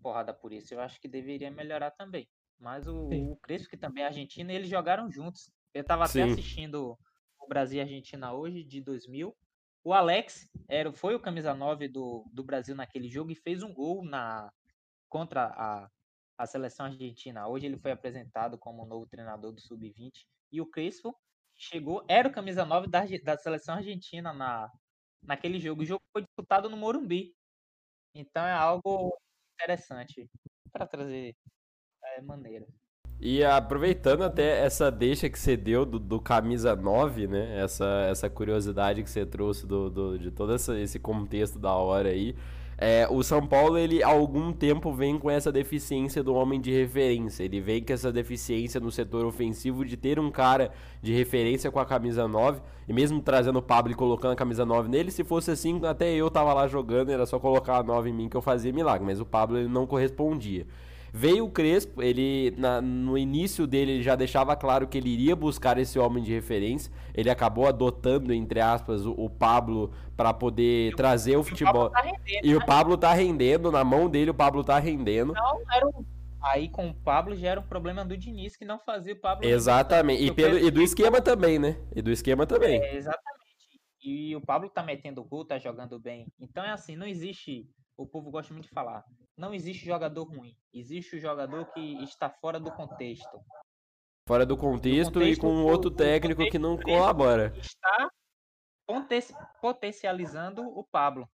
porrada por isso. Eu acho que deveria melhorar também. Mas o, Sim. o Crespo, que também é argentino, eles jogaram juntos. Eu tava até assistindo o Brasil e Argentina hoje, de 2000. O Alex era, foi o camisa 9 do, do Brasil naquele jogo e fez um gol na, contra a, a seleção argentina. Hoje ele foi apresentado como o novo treinador do Sub-20. E o Crespo chegou, era o camisa 9 da, da seleção argentina na, naquele jogo. O jogo foi disputado no Morumbi. Então é algo interessante para trazer é, maneira. E aproveitando até essa deixa que você deu do, do camisa 9, né? Essa, essa curiosidade que você trouxe do, do- de todo essa- esse contexto da hora aí. É, o São Paulo, ele há algum tempo vem com essa deficiência do homem de referência. Ele vem com essa deficiência no setor ofensivo de ter um cara de referência com a camisa 9. E mesmo trazendo o Pablo e colocando a camisa 9 nele, se fosse assim, até eu tava lá jogando, era só colocar a 9 em mim que eu fazia milagre. Mas o Pablo ele não correspondia. Veio o Crespo, ele na- no início dele ele já deixava claro que ele iria buscar esse homem de referência. Ele acabou adotando, entre aspas, o, o Pablo para poder trazer o futebol. Tá rendendo, E né? o Pablo tá rendendo, na mão dele o Pablo tá rendendo. Então, era um- Aí com o Pablo já era um problema do Diniz que não fazia o Pablo. Exatamente. E, pelo, e do esquema também, né? E do esquema também. É, exatamente. E o Pablo tá metendo gol, tá jogando bem. Então é assim, não existe. O povo gosta muito de falar. Não existe jogador ruim. Existe o jogador que está fora do contexto. Fora do contexto, e contexto, com o- outro técnico que não colabora. Está potencializando o Pablo.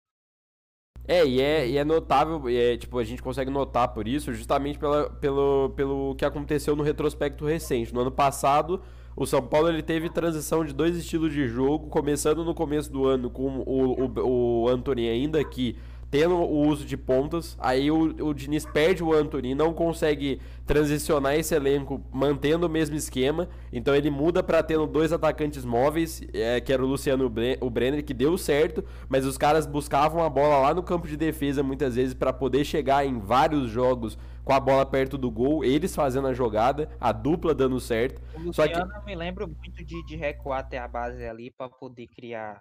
É, e é, e é notável, e é, tipo, a gente consegue notar por isso, justamente pela, pelo, pelo que aconteceu no retrospecto recente. No ano passado, o São Paulo ele teve transição de dois estilos de jogo, começando no começo do ano com o, o, o Anthony ainda aqui tendo o uso de pontas, aí o, o Diniz perde o Anthony e não consegue transicionar esse elenco mantendo o mesmo esquema, então ele muda para tendo dois atacantes móveis, é, que era o Luciano e o Bre- o Brenner, que deu certo, mas os caras buscavam a bola lá no campo de defesa muitas vezes para poder chegar em vários jogos com a bola perto do gol, eles fazendo a jogada, a dupla dando certo. O Só que- Luciano eu me lembro muito de, de recuar até a base ali para poder criar.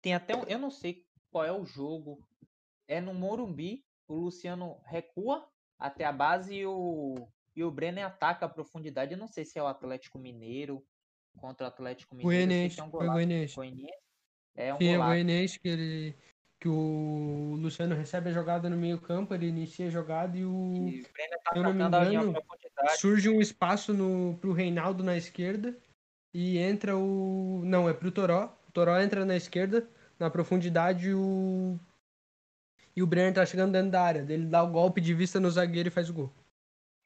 Tem até um, eu não sei qual é o jogo. É no Morumbi, o Luciano recua até a base e o e o Brenner ataca a profundidade. Eu não sei se é o Atlético Mineiro contra o Atlético Mineiro. Goianiense, é um golaço Goianiense. Goianiense. É um Sim, é o golaço. Goianiense que ele que o Luciano recebe a jogada no meio campo, ele inicia a jogada e o E o Brenner tá eu não me engano, profundidade. surge um espaço no pro Reinaldo na esquerda e entra o não, é pro Toró. O Toró entra na esquerda, na profundidade o e o Brenner tá chegando dentro da área. Ele dá o golpe de vista no zagueiro e faz o gol.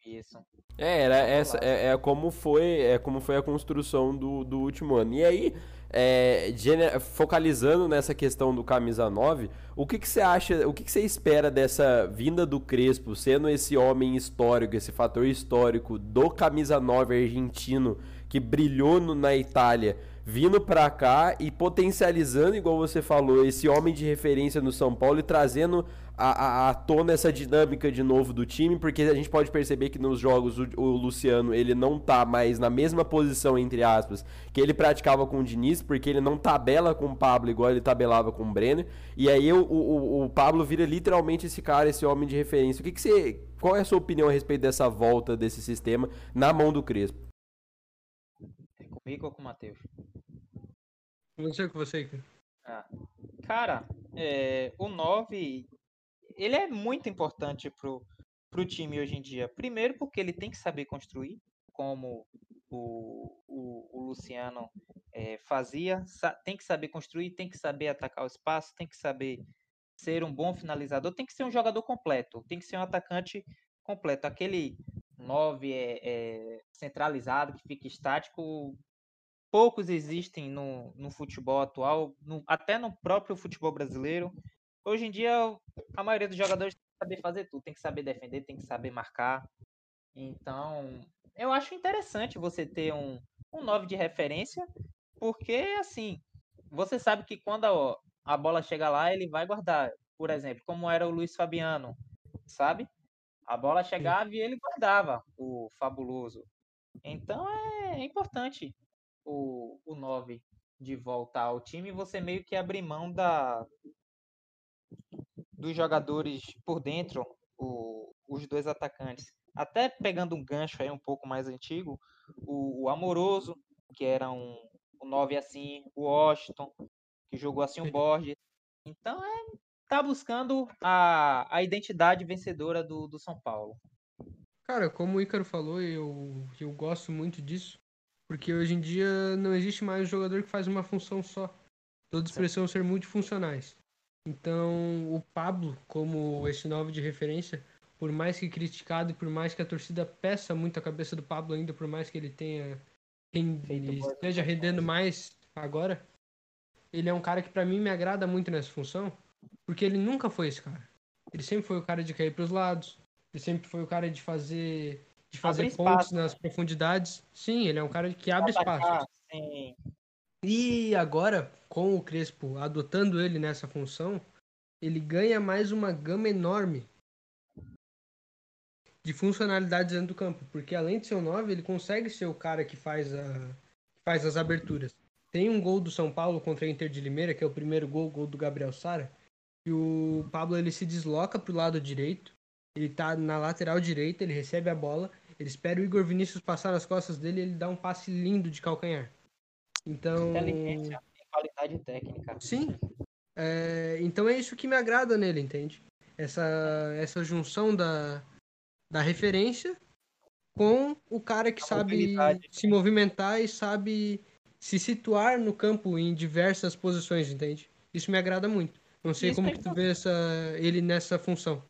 Isso. É, era essa, é, é como foi, é como foi a construção do, do último ano. E aí, é, focalizando nessa questão do camisa 9, o que, que você acha, o que, que você espera dessa vinda do Crespo, sendo esse homem histórico, esse fator histórico do camisa 9 argentino que brilhou no- na Itália, vindo pra cá e potencializando, igual você falou, esse homem de referência no São Paulo e trazendo a, a, à tona essa dinâmica de novo do time, porque a gente pode perceber que nos jogos o, o Luciano ele não tá mais na mesma posição, entre aspas, que ele praticava com o Diniz, porque ele não tabela com o Pablo igual ele tabelava com o Brenner, e aí o, o, o Pablo vira literalmente esse cara, esse homem de referência. O que, que você. Qual é a sua opinião a respeito dessa volta desse sistema na mão do Crespo? É comigo ou com o Matheus? O que você quer. Ah, cara, é, o 9, ele é muito importante pro, pro time hoje em dia. Primeiro porque ele tem que saber construir, como o, o, o Luciano é, fazia, tem que saber construir, tem que saber atacar o espaço, tem que saber ser um bom finalizador, tem que ser um jogador completo, tem que ser um atacante completo. Aquele 9 é, é, centralizado que fica estático, poucos existem no, no futebol atual, no, até no próprio futebol brasileiro. Hoje em dia, a maioria dos jogadores tem que saber fazer tudo, tem que saber defender, tem que saber marcar. Então, eu acho interessante você ter um, um 9 de referência, porque, assim, você sabe que quando a, a bola chega lá, ele vai guardar. Por exemplo, como era o Luiz Fabiano, sabe? A bola chegava e ele guardava, o fabuloso. Então é importante o, o 9 de voltar ao time, você meio que abrir mão da dos jogadores por dentro, o, os dois atacantes. Até pegando um gancho aí um pouco mais antigo, o, o Amoroso, que era um, um 9 assim, o Washington, que jogou assim o Borges. Então é tá buscando a, a identidade vencedora do, do São Paulo. Cara, como o Ícaro falou, eu, eu gosto muito disso. Porque hoje em dia não existe mais um jogador que faz uma função só. Todos precisam ser multifuncionais. Então, o Pablo, como esse nove de referência, por mais que criticado e por mais que a torcida peça muito a cabeça do Pablo ainda, por mais que ele tenha esteja rendendo mais agora, ele é um cara que para mim me agrada muito nessa função, porque ele nunca foi esse cara. Ele sempre foi o cara de cair para os lados, ele sempre foi o cara de fazer de fazer abre pontos espaço. nas profundidades. Sim, ele é um cara que abre espaço. Sim. E agora, com o Crespo adotando ele nessa função, ele ganha mais uma gama enorme de funcionalidades dentro do campo. Porque além de ser o 9, ele consegue ser o cara que faz, a, que faz as aberturas. Tem um gol do São Paulo contra a Inter de Limeira, que é o primeiro gol, gol do Gabriel Sara. E o Pablo ele se desloca para o lado direito. Ele tá na lateral direita, ele recebe a bola ele espera o Igor Vinícius passar nas costas dele e ele dá um passe lindo de calcanhar. Então. Inteligência qualidade técnica. Sim. É, então é isso que me agrada nele, entende? Essa, essa junção da, da referência com o cara que A sabe se movimentar e sabe se situar no campo em diversas posições, entende? Isso me agrada muito. Não sei isso como é que tu vê essa, ele nessa função.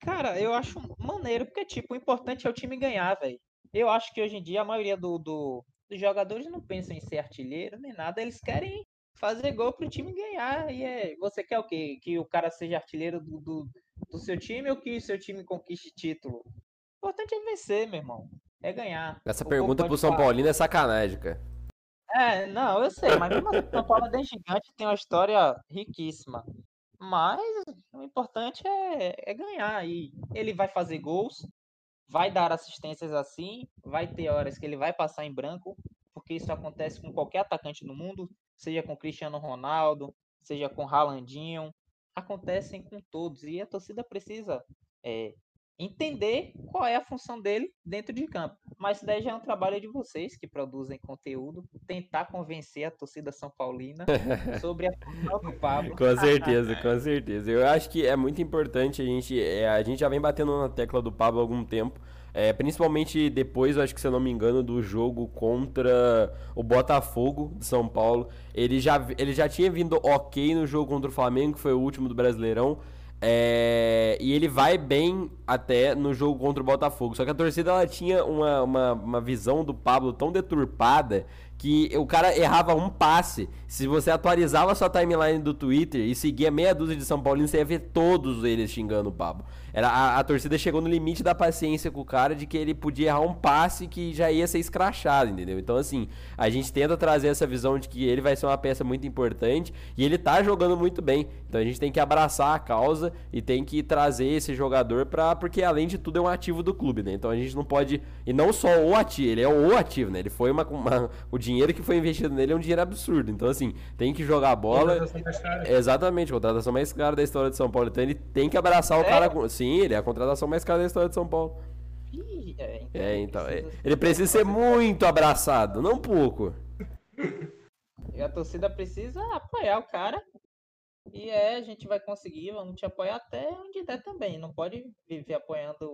Cara, eu acho maneiro, porque, tipo, o importante é o time ganhar, velho. Eu acho que hoje em dia a maioria do, do, dos jogadores não pensam em ser artilheiro nem nada, eles querem fazer gol pro time ganhar. E é, você quer o quê? Que o cara seja artilheiro do, do, do seu time ou que o seu time conquiste título? O importante é vencer, meu irmão. É ganhar. Essa o pergunta pro São Paulino é sacanagem, cara. É, não, eu sei, mas mesmo assim, São Paulo é gigante tem uma história riquíssima. Mas o importante é, é ganhar. E ele vai fazer gols, vai dar assistências assim, vai ter horas que ele vai passar em branco, porque isso acontece com qualquer atacante no mundo, seja com Cristiano Ronaldo, seja com Ralandinho, acontecem com todos. E a torcida precisa é, entender qual é a função dele dentro de campo. Mas isso daí já é um trabalho de vocês que produzem conteúdo, tentar convencer a torcida São Paulina sobre a função do Pablo. com certeza, com certeza. Eu acho que é muito importante a gente. É, a gente já vem batendo na tecla do Pablo há algum tempo. É, principalmente depois, acho que se eu não me engano, do jogo contra o Botafogo de São Paulo. Ele já, ele já tinha vindo ok no jogo contra o Flamengo, que foi o último do Brasileirão. É, e ele vai bem até no jogo contra o Botafogo. Só que a torcida ela tinha uma, uma, uma visão do Pablo tão deturpada que o cara errava um passe. Se você atualizava sua timeline do Twitter e seguia meia dúzia de São Paulinos, você ia ver todos eles xingando o Pablo. Era, a, a, torcida chegou no limite da paciência com o cara de que ele podia errar um passe que já ia ser escrachado, entendeu? Então, assim, a gente tenta trazer essa visão de que ele vai ser uma peça muito importante e ele tá jogando muito bem. Então a gente tem que abraçar a causa e tem que trazer esse jogador pra. Porque além de tudo é um ativo do clube, né? Então a gente não pode. E não só o ativo, ele é o ativo, né? Ele foi uma, uma o dinheiro que foi investido nele é um dinheiro absurdo. Então, assim, tem que jogar bola. Exatamente, contratação mais cara da história de São Paulo. Então ele tem que abraçar o é. cara. Sim, ele é a contratação mais cara da história de São Paulo. É, então, é, então é, ele precisa ser muito abraçado, não pouco. E a torcida precisa apoiar o cara. E é, a gente vai conseguir, vamos te apoiar até onde der também. Não pode viver apoiando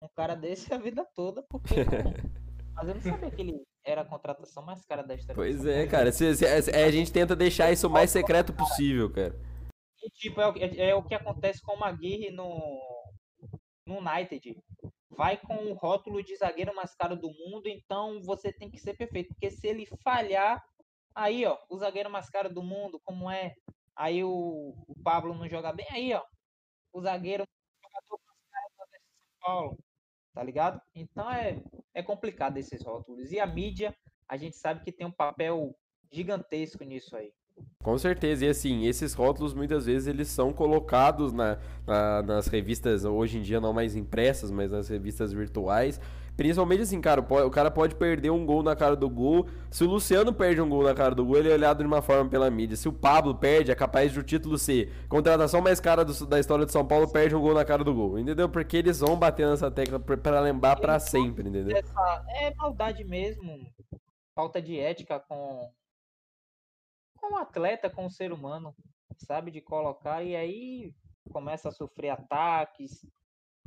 um cara desse a vida toda, porque Mas eu não sabia que ele era a contratação mais cara da história. Pois é, cara. se- se- a gente tenta deixar isso o mais secreto possível, cara. E, tipo, é, é- é o que acontece com o Maguire no, no United. Vai com o rótulo de zagueiro mais caro do mundo, então você tem que ser perfeito. Porque se ele falhar, aí, ó, o zagueiro mais caro do mundo, como é? Aí o, o Pablo não joga bem, aí, ó, o zagueiro jogador mais caro do São Paulo, tá ligado? Então é, é complicado esses rótulos. E a mídia, a gente sabe que tem um papel gigantesco nisso aí. Com certeza, e assim, esses rótulos muitas vezes eles são colocados na, na- nas revistas, hoje em dia não mais impressas, mas nas revistas virtuais. Principalmente assim, cara, o cara pode perder um gol na cara do gol. Se o Luciano perde um gol na cara do gol, ele é olhado de uma forma pela mídia. Se o Pablo perde, é capaz de o título ser contratação mais cara do- da história de São Paulo, perde um gol na cara do gol. Entendeu? Porque eles vão bater nessa tecla pra- pra lembrar pra sempre, entendeu? essa é maldade mesmo, falta de ética com com o atleta, com o ser humano, sabe de colocar e aí começa a sofrer ataques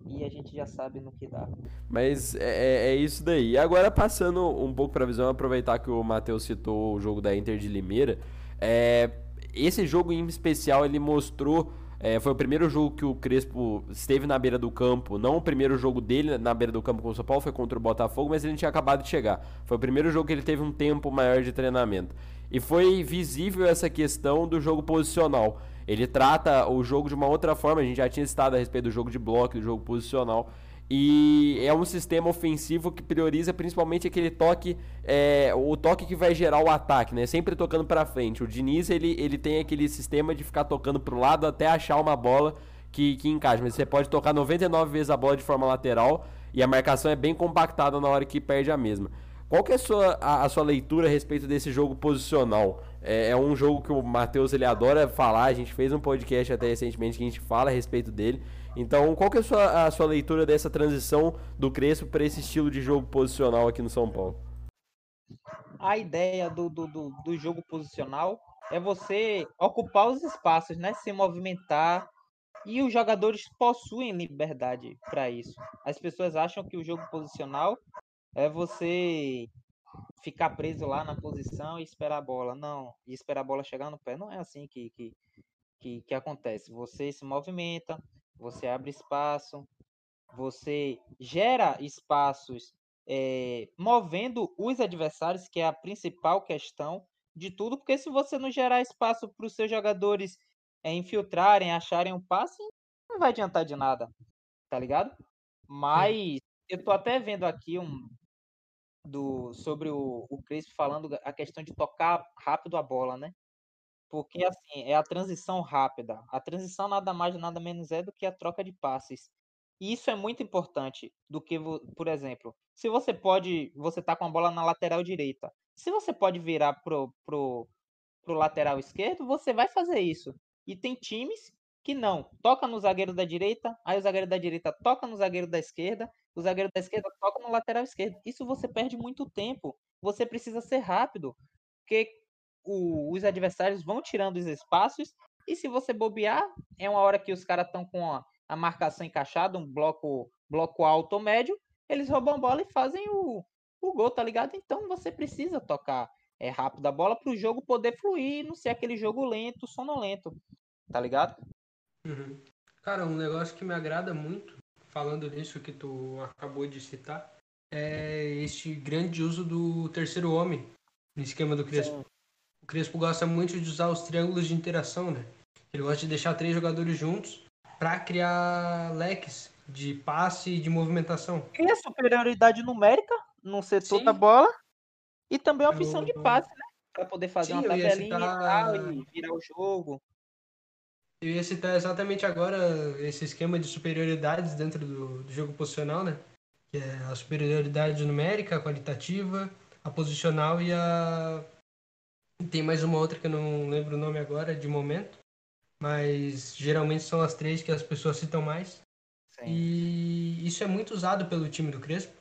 e a gente já sabe no que dá. Mas é, é- é isso daí. Agora passando um pouco pra visão, aproveitar que o Matheus citou o jogo da Inter de Limeira. é, esse jogo em especial ele mostrou. é, foi o primeiro jogo que o Crespo esteve na beira do campo. Não o primeiro jogo dele na beira do campo com o São Paulo, foi contra o Botafogo, mas ele tinha acabado de chegar. Foi o primeiro jogo que ele teve um tempo maior de treinamento. E foi visível essa questão do jogo posicional. Ele trata o jogo de uma outra forma, a gente já tinha citado a respeito do jogo de bloco, do jogo posicional. E é um sistema ofensivo que prioriza principalmente aquele toque, é, o toque que vai gerar o ataque, né? Sempre tocando pra frente. O Diniz, ele, ele tem aquele sistema de ficar tocando pro lado até achar uma bola que, que encaixa. Mas você pode tocar 99 vezes a bola de forma lateral e a marcação é bem compactada na hora que perde a mesma. Qual que é a sua, a, a sua leitura a respeito desse jogo posicional? É, é um jogo que o Matheus ele adora falar, a gente fez um podcast até recentemente que a gente fala a respeito dele. Então, qual que é a sua, a sua leitura dessa transição do Crespo para esse estilo de jogo posicional aqui no São Paulo? A ideia do, do, do, do jogo posicional é você ocupar os espaços, né? Se movimentar. E os jogadores possuem liberdade para isso. As pessoas acham que o jogo posicional é você ficar preso lá na posição e esperar a bola. Não, e esperar a bola chegar no pé. Não é assim que, que, que, que acontece. Você se movimenta, você abre espaço, você gera espaços eh, movendo os adversários, que é a principal questão de tudo, porque se você não gerar espaço para os seus jogadores eh, infiltrarem, acharem um passe, não vai adiantar de nada, tá ligado? Mas eu tô até vendo aqui um do sobre o, o Crespo falando a questão de tocar rápido a bola, né? Porque assim, é a transição rápida. A transição nada mais nada menos é do que a troca de passes. E isso é muito importante do que, por exemplo, se você pode, você tá com a bola na lateral direita. Se você pode virar pro, pro, pro lateral esquerdo, você vai fazer isso. E tem times que não. Toca no zagueiro da direita, aí o zagueiro da direita toca no zagueiro da esquerda, o zagueiro da esquerda toca no lateral esquerdo. Isso você perde muito tempo. Você precisa ser rápido, porque o- os adversários vão tirando os espaços e se você bobear, é uma hora que os caras estão com a, a marcação encaixada, um bloco, bloco alto ou médio, eles roubam a bola e fazem o, o gol, tá ligado? Então você precisa tocar é, rápido a bola para o jogo poder fluir não ser aquele jogo lento, sonolento, tá ligado? Uhum. Cara, um negócio que me agrada muito, falando nisso que tu acabou de citar, é este grande uso do terceiro homem no esquema do Crespo. O Crespo gosta muito de usar os triângulos de interação, né? Ele gosta de deixar três jogadores juntos para criar leques de passe e de movimentação. Cria superioridade numérica no setor Sim. da bola e também a opção de Eu- passe, né? Para poder fazer Sim, uma tabelinha e citar- tal e virar o jogo. Eu ia citar exatamente agora esse esquema de superioridades dentro do, do jogo posicional, né? Que é a superioridade numérica, a qualitativa, a posicional e a. Tem mais uma outra que eu não lembro o nome agora de momento, mas geralmente são as três que as pessoas citam mais. Sim. E isso é muito usado pelo time do Crespo,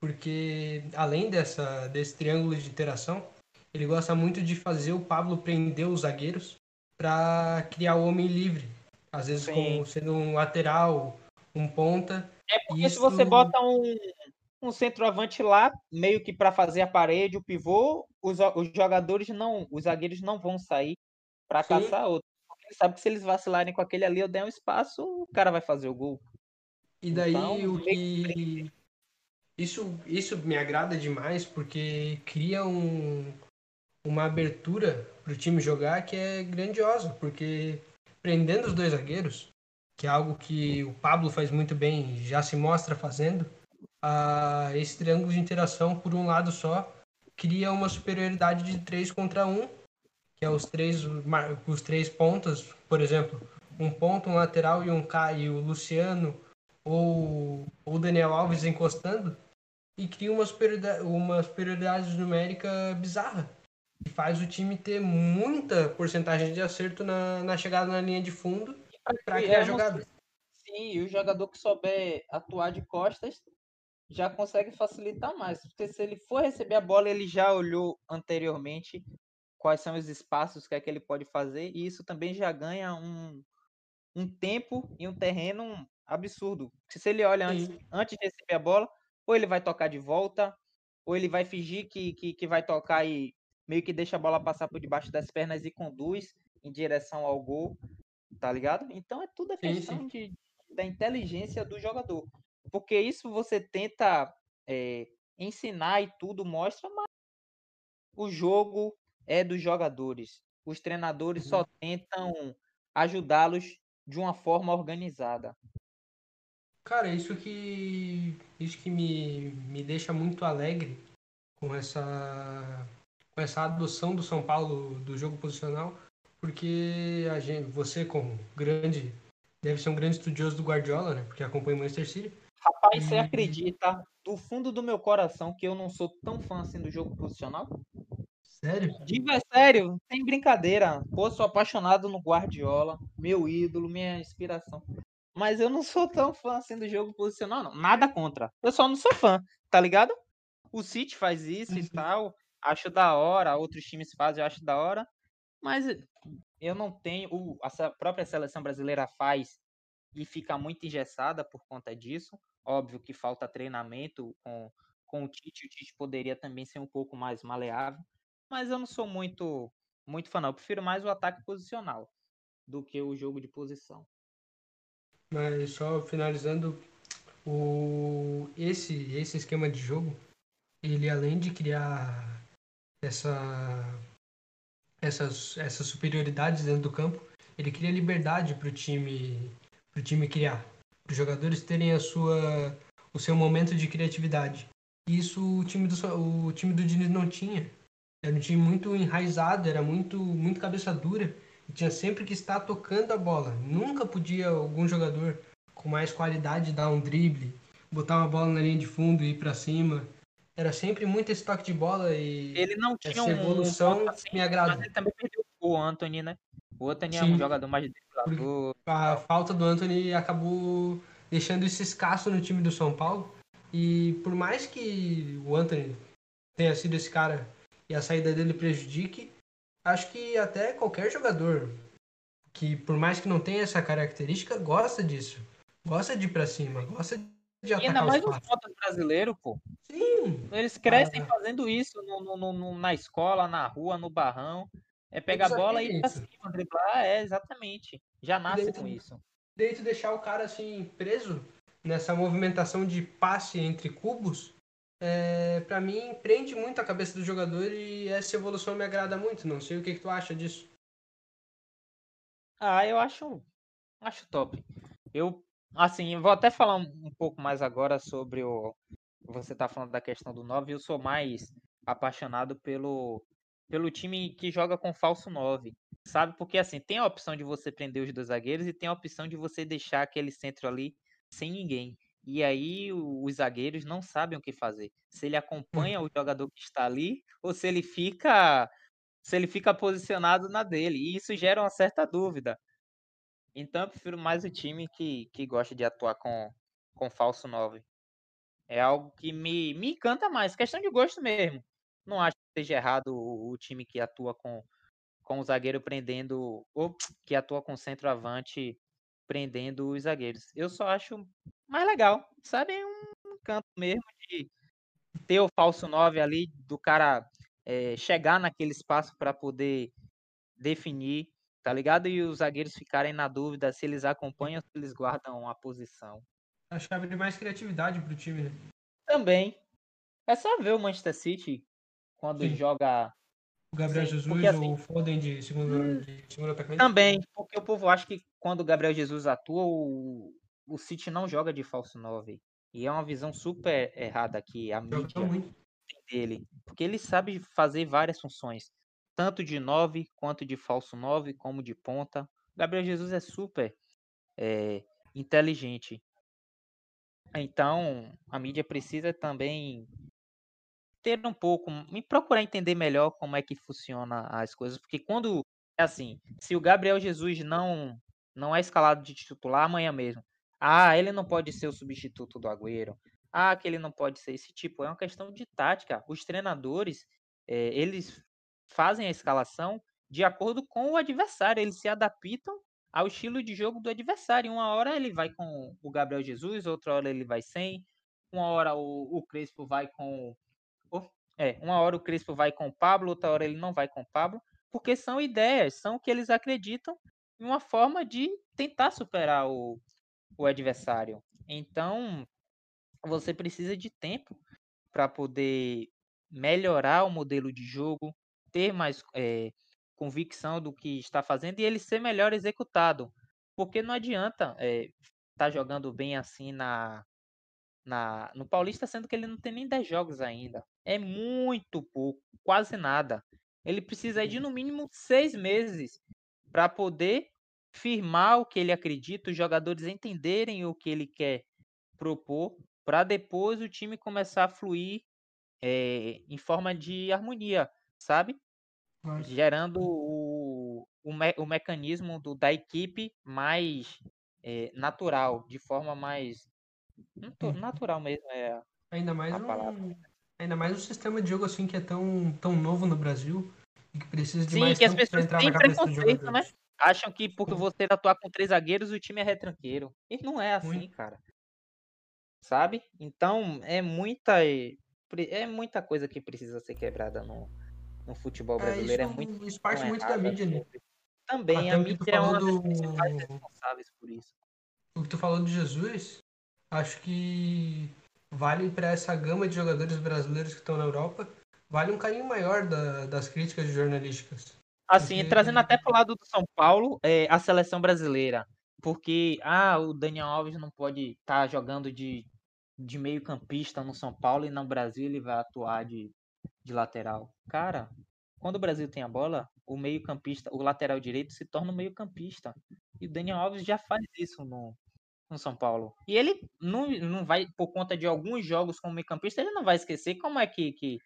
porque além dessa, desse triângulo de interação, ele gosta muito de fazer o Pablo prender os zagueiros para criar o homem livre. Às vezes Sim. como sendo um lateral, um ponta. É porque se Isso- você bota um, um centroavante lá, meio que para fazer a parede, o pivô, os, os jogadores não, os zagueiros não vão sair para caçar outro. Ele sabe que se eles vacilarem com aquele ali, eu der um espaço, o cara vai fazer o gol. E daí então, o que isso isso me agrada demais porque cria um uma abertura para o time jogar que é grandiosa, porque prendendo os dois zagueiros, que é algo que o Pablo faz muito bem, já se mostra fazendo, a, esse triângulo de interação por um lado só cria uma superioridade de 3 contra 1, que é os três, os três pontas, por exemplo, um ponto, um lateral e um e o Luciano ou o Daniel Alves encostando, e cria uma superioridade, uma superioridade numérica bizarra, faz o time ter muita porcentagem de acerto na, na chegada na linha de fundo para criar é jogada. Sim, e o jogador que souber atuar de costas já consegue facilitar mais. Porque se ele for receber a bola, ele já olhou anteriormente quais são os espaços que é que ele pode fazer, e isso também já ganha um, um tempo e um terreno absurdo. Se ele olha antes, antes de receber a bola, ou ele vai tocar de volta, ou ele vai fingir que, que, que vai tocar e meio que deixa a bola passar por debaixo das pernas e conduz em direção ao gol, tá ligado? Então é tudo a questão sim, sim. De, da inteligência do jogador. Porque isso você tenta é, ensinar e tudo mostra, mas o jogo é dos jogadores. Os treinadores uhum. só tentam ajudá-los de uma forma organizada. Cara, isso que isso que me, me deixa muito alegre com essa essa adoção do São Paulo do jogo posicional, porque a gente, você como grande deve ser um grande estudioso do Guardiola, né? Porque acompanha o Manchester City. Rapaz, você acredita do fundo do meu coração que eu não sou tão fã assim do jogo profissional? Sério? Digo é sério, sem brincadeira. Pô, sou apaixonado no Guardiola, meu ídolo, minha inspiração. Mas eu não sou tão fã assim do jogo posicional, não. Nada contra. Eu só não sou fã, tá ligado? O City faz isso uhum. e tal. Acho da hora, outros times fazem, eu acho da hora. Mas eu não tenho. A própria seleção brasileira faz e fica muito engessada por conta disso. Óbvio que falta treinamento com, com o Tite. O Tite poderia também ser um pouco mais maleável mas eu não sou muito muito fã, não. Eu prefiro mais o ataque posicional do que o jogo de posição. Mas só finalizando, o esse esse esquema de jogo, ele além de criar essa essas essas superioridades dentro do campo, ele cria liberdade para o time pro time criar, para os jogadores terem a sua o seu momento de criatividade. Isso o time do o time do Diniz não tinha. Era um time muito enraizado, era muito, muito cabeça dura e tinha sempre que estar tocando a bola. Nunca podia algum jogador com mais qualidade dar um drible, botar uma bola na linha de fundo e ir para cima. Era sempre muito esse toque de bola e ele não tinha essa evolução um assim, me agrada. Mas ele também perdeu o Anthony, né? O Anthony Sim. é um jogador mais driblador. A falta do Anthony acabou deixando isso escasso no time do São Paulo. E por mais que o Anthony tenha sido esse cara e a saída dele prejudique, acho que até qualquer jogador que, por mais que não tenha essa característica, gosta disso. Gosta de ir pra cima, gosta de atacar e ainda mais os pontas brasileiro, pô. Sim. Eles crescem ah. fazendo isso no, no, no, na escola, na rua, no barrão. É pegar a bola e ir pra cima, driblar, é, exatamente. Já nasce com isso. Desde deixar o cara assim preso nessa movimentação de passe entre cubos, é, para mim prende muito a cabeça do jogador e essa evolução me agrada muito. Não sei o que, que tu acha disso. Ah, eu acho, acho top. Eu, assim, vou até falar um, pouco mais agora sobre o. Você tá falando da questão do 9, eu sou mais apaixonado pelo, pelo time que joga com falso 9. Sabe? Porque assim, tem a opção de você prender os dois zagueiros e tem a opção de você deixar aquele centro ali sem ninguém. E aí os zagueiros não sabem o que fazer. Se ele acompanha o jogador que está ali ou se ele fica se ele fica posicionado na dele. E isso gera uma certa dúvida. Então eu prefiro mais o time que, que gosta de atuar com, com falso 9. É algo que me, me encanta mais. Questão de gosto mesmo. Não acho que seja errado o, o time que atua com, com o zagueiro prendendo. Ou que atua com centroavante prendendo os zagueiros. Eu só acho mais legal, sabe? Um canto mesmo de ter o falso 9 ali, do cara é, chegar naquele espaço para poder definir, tá ligado? E os zagueiros ficarem na dúvida se eles acompanham ou se eles guardam a posição. Acho que abre mais criatividade pro time, né? Também. É só ver o Manchester City quando Sim. joga. O Gabriel Sim, Jesus porque, assim, ou o Foden de segundo, de segundo atacante. Também, porque o povo acha que quando o Gabriel Jesus atua, o, o City não joga de falso 9. E é uma visão super errada aqui, a mídia dele. Porque ele sabe fazer várias funções. Tanto de 9, quanto de falso 9, como de ponta. Gabriel Jesus é super é, inteligente. Então, a mídia precisa também ter um pouco, e procurar entender melhor como é que funciona as coisas, porque quando é assim, se o Gabriel Jesus não não é escalado de titular amanhã mesmo, ah, ele não pode ser o substituto do Agüero, ah, que ele não pode ser esse tipo, é uma questão de tática. Os treinadores, eh, eles fazem a escalação de acordo com o adversário, eles se adaptam ao estilo de jogo do adversário. Uma hora ele vai com o Gabriel Jesus, outra hora ele vai sem, uma hora o, o Crespo vai com o- é, uma hora o Crespo vai com o Pablo, outra hora ele não vai com o Pablo, porque são ideias, são o que eles acreditam em uma forma de tentar superar o, o adversário. Então, você precisa de tempo para poder melhorar o modelo de jogo, ter mais eh, convicção do que está fazendo e ele ser melhor executado. Porque não adianta estar jogando bem assim na, na, no Paulista, sendo que ele não tem nem 10 jogos ainda. É muito pouco, quase nada. Ele precisa de no mínimo seis meses para poder firmar o que ele acredita, os jogadores entenderem o que ele quer propor, para depois o time começar a fluir eh, em forma de harmonia, sabe? Mas, Gerando o, o, me- o mecanismo do, da equipe mais eh, natural, de forma mais Uhum. natural mesmo. É, ainda mais a palavra. um, ainda mais um sistema de jogo assim que é tão, tão novo no Brasil e que precisa de Sim, mais que as tempo pra pessoas entrar têm na cabeça preconceito, né? Acham que porque você atuar com três zagueiros, o time é retranqueiro. E não é assim, Muito. cara. Sabe? Então, é muita pre- é muita coisa que precisa ser quebrada no, no futebol É, brasileiro. É, isso, muito isso parte muito da mídia, né? sobre- Também, Até a o mídia é uma das principais do- responsáveis por isso. O que tu falou do Jesus, acho que vale para essa gama de jogadores brasileiros que estão na Europa, vale um carinho maior da- das críticas jornalísticas. Assim, Porque- trazendo até pro lado do São Paulo, é, a seleção brasileira. Porque, ah, o Daniel Alves não pode estar jogando de, de meio campista no São Paulo e no Brasil ele vai atuar de, de lateral. Cara, quando o Brasil tem a bola, o meio campista, o lateral direito se torna o meio campista. E o Daniel Alves já faz isso no, no São Paulo. E ele não, não vai, por conta de alguns jogos como meio campista, ele não vai esquecer como é que, que,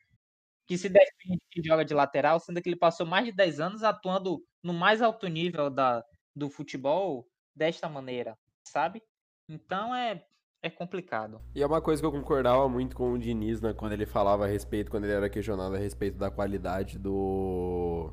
que se defende que joga de lateral, sendo que ele passou mais de 10 anos atuando no mais alto nível da, do futebol desta maneira, sabe? Então é, é complicado. E é uma coisa que eu concordava muito com o Diniz, né, quando ele falava a respeito, quando ele era questionado a respeito da qualidade do,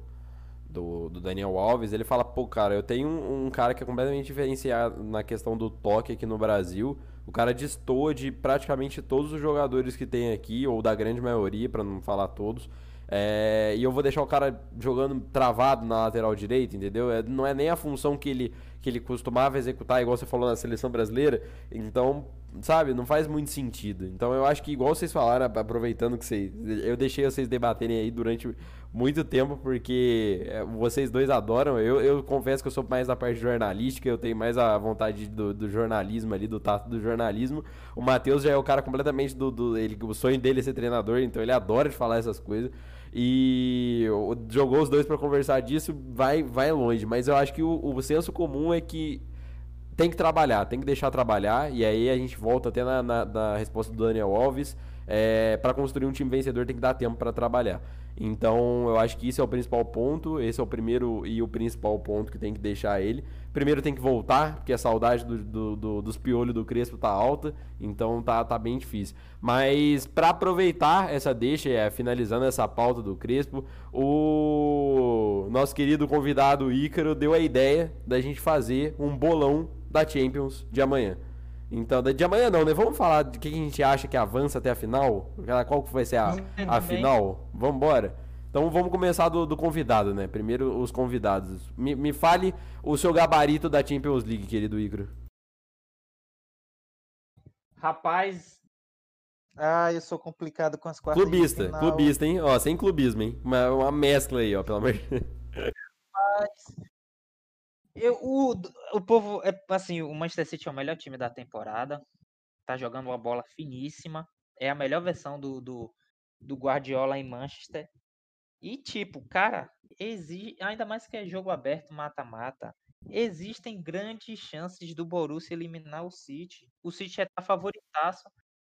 do, do Daniel Alves, ele fala, pô, cara, eu tenho um, um cara que é completamente diferenciado na questão do toque aqui no Brasil, o cara destoa de praticamente todos os jogadores que tem aqui, ou da grande maioria, pra não falar todos, é, e eu vou deixar o cara jogando travado na lateral direita, entendeu? É, não é nem a função que ele, que ele costumava executar, igual você falou na seleção brasileira. Então, sabe, não faz muito sentido. Então eu acho que, igual vocês falaram, aproveitando que vocês. Eu deixei vocês debaterem aí durante muito tempo, porque é, vocês dois adoram. Eu, eu confesso que eu sou mais da parte jornalística, eu tenho mais a vontade do, do jornalismo ali, do tato do jornalismo. O Matheus já é o cara completamente do. do ele, o sonho dele é ser treinador, então ele adora de falar essas coisas. E jogou os dois pra conversar disso, vai, vai longe. Mas eu acho que o, o senso comum é que tem que trabalhar, tem que deixar trabalhar. E aí a gente volta até na, na- na resposta do Daniel Alves. É, para construir um time vencedor tem que dar tempo para trabalhar. Então eu acho que isso é o principal ponto. Esse é o primeiro e o principal ponto que tem que deixar ele. Primeiro tem que voltar, porque a saudade do- do- do- dos piolhos do Crespo tá alta. Então tá, tá bem difícil. Mas para aproveitar essa deixa, é, finalizando essa pauta do Crespo, o nosso querido convidado Ícaro deu a ideia da gente fazer um bolão da Champions de amanhã. Então, de amanhã não, né? Vamos falar de que a gente acha que avança até a final? Qual que vai ser a, a final? Vamos embora? Então vamos começar do, do, convidado, né? Primeiro os convidados. Me, me fale o seu gabarito da Champions League, querido Igor. Rapaz. Ah, eu sou complicado com as quartas Clubista, de final. clubista, hein? Ó, sem clubismo, hein? Uma, uma mescla aí, ó, pelo amor de Deus. Eu, o, o povo, é, assim, o Manchester City é o melhor time da temporada. Tá jogando uma bola finíssima. É a melhor versão do, do, do Guardiola em Manchester. E, tipo, cara, exige, ainda mais que é jogo aberto, mata-mata. Existem grandes chances do Borussia eliminar o City. O City é tá favoritaço,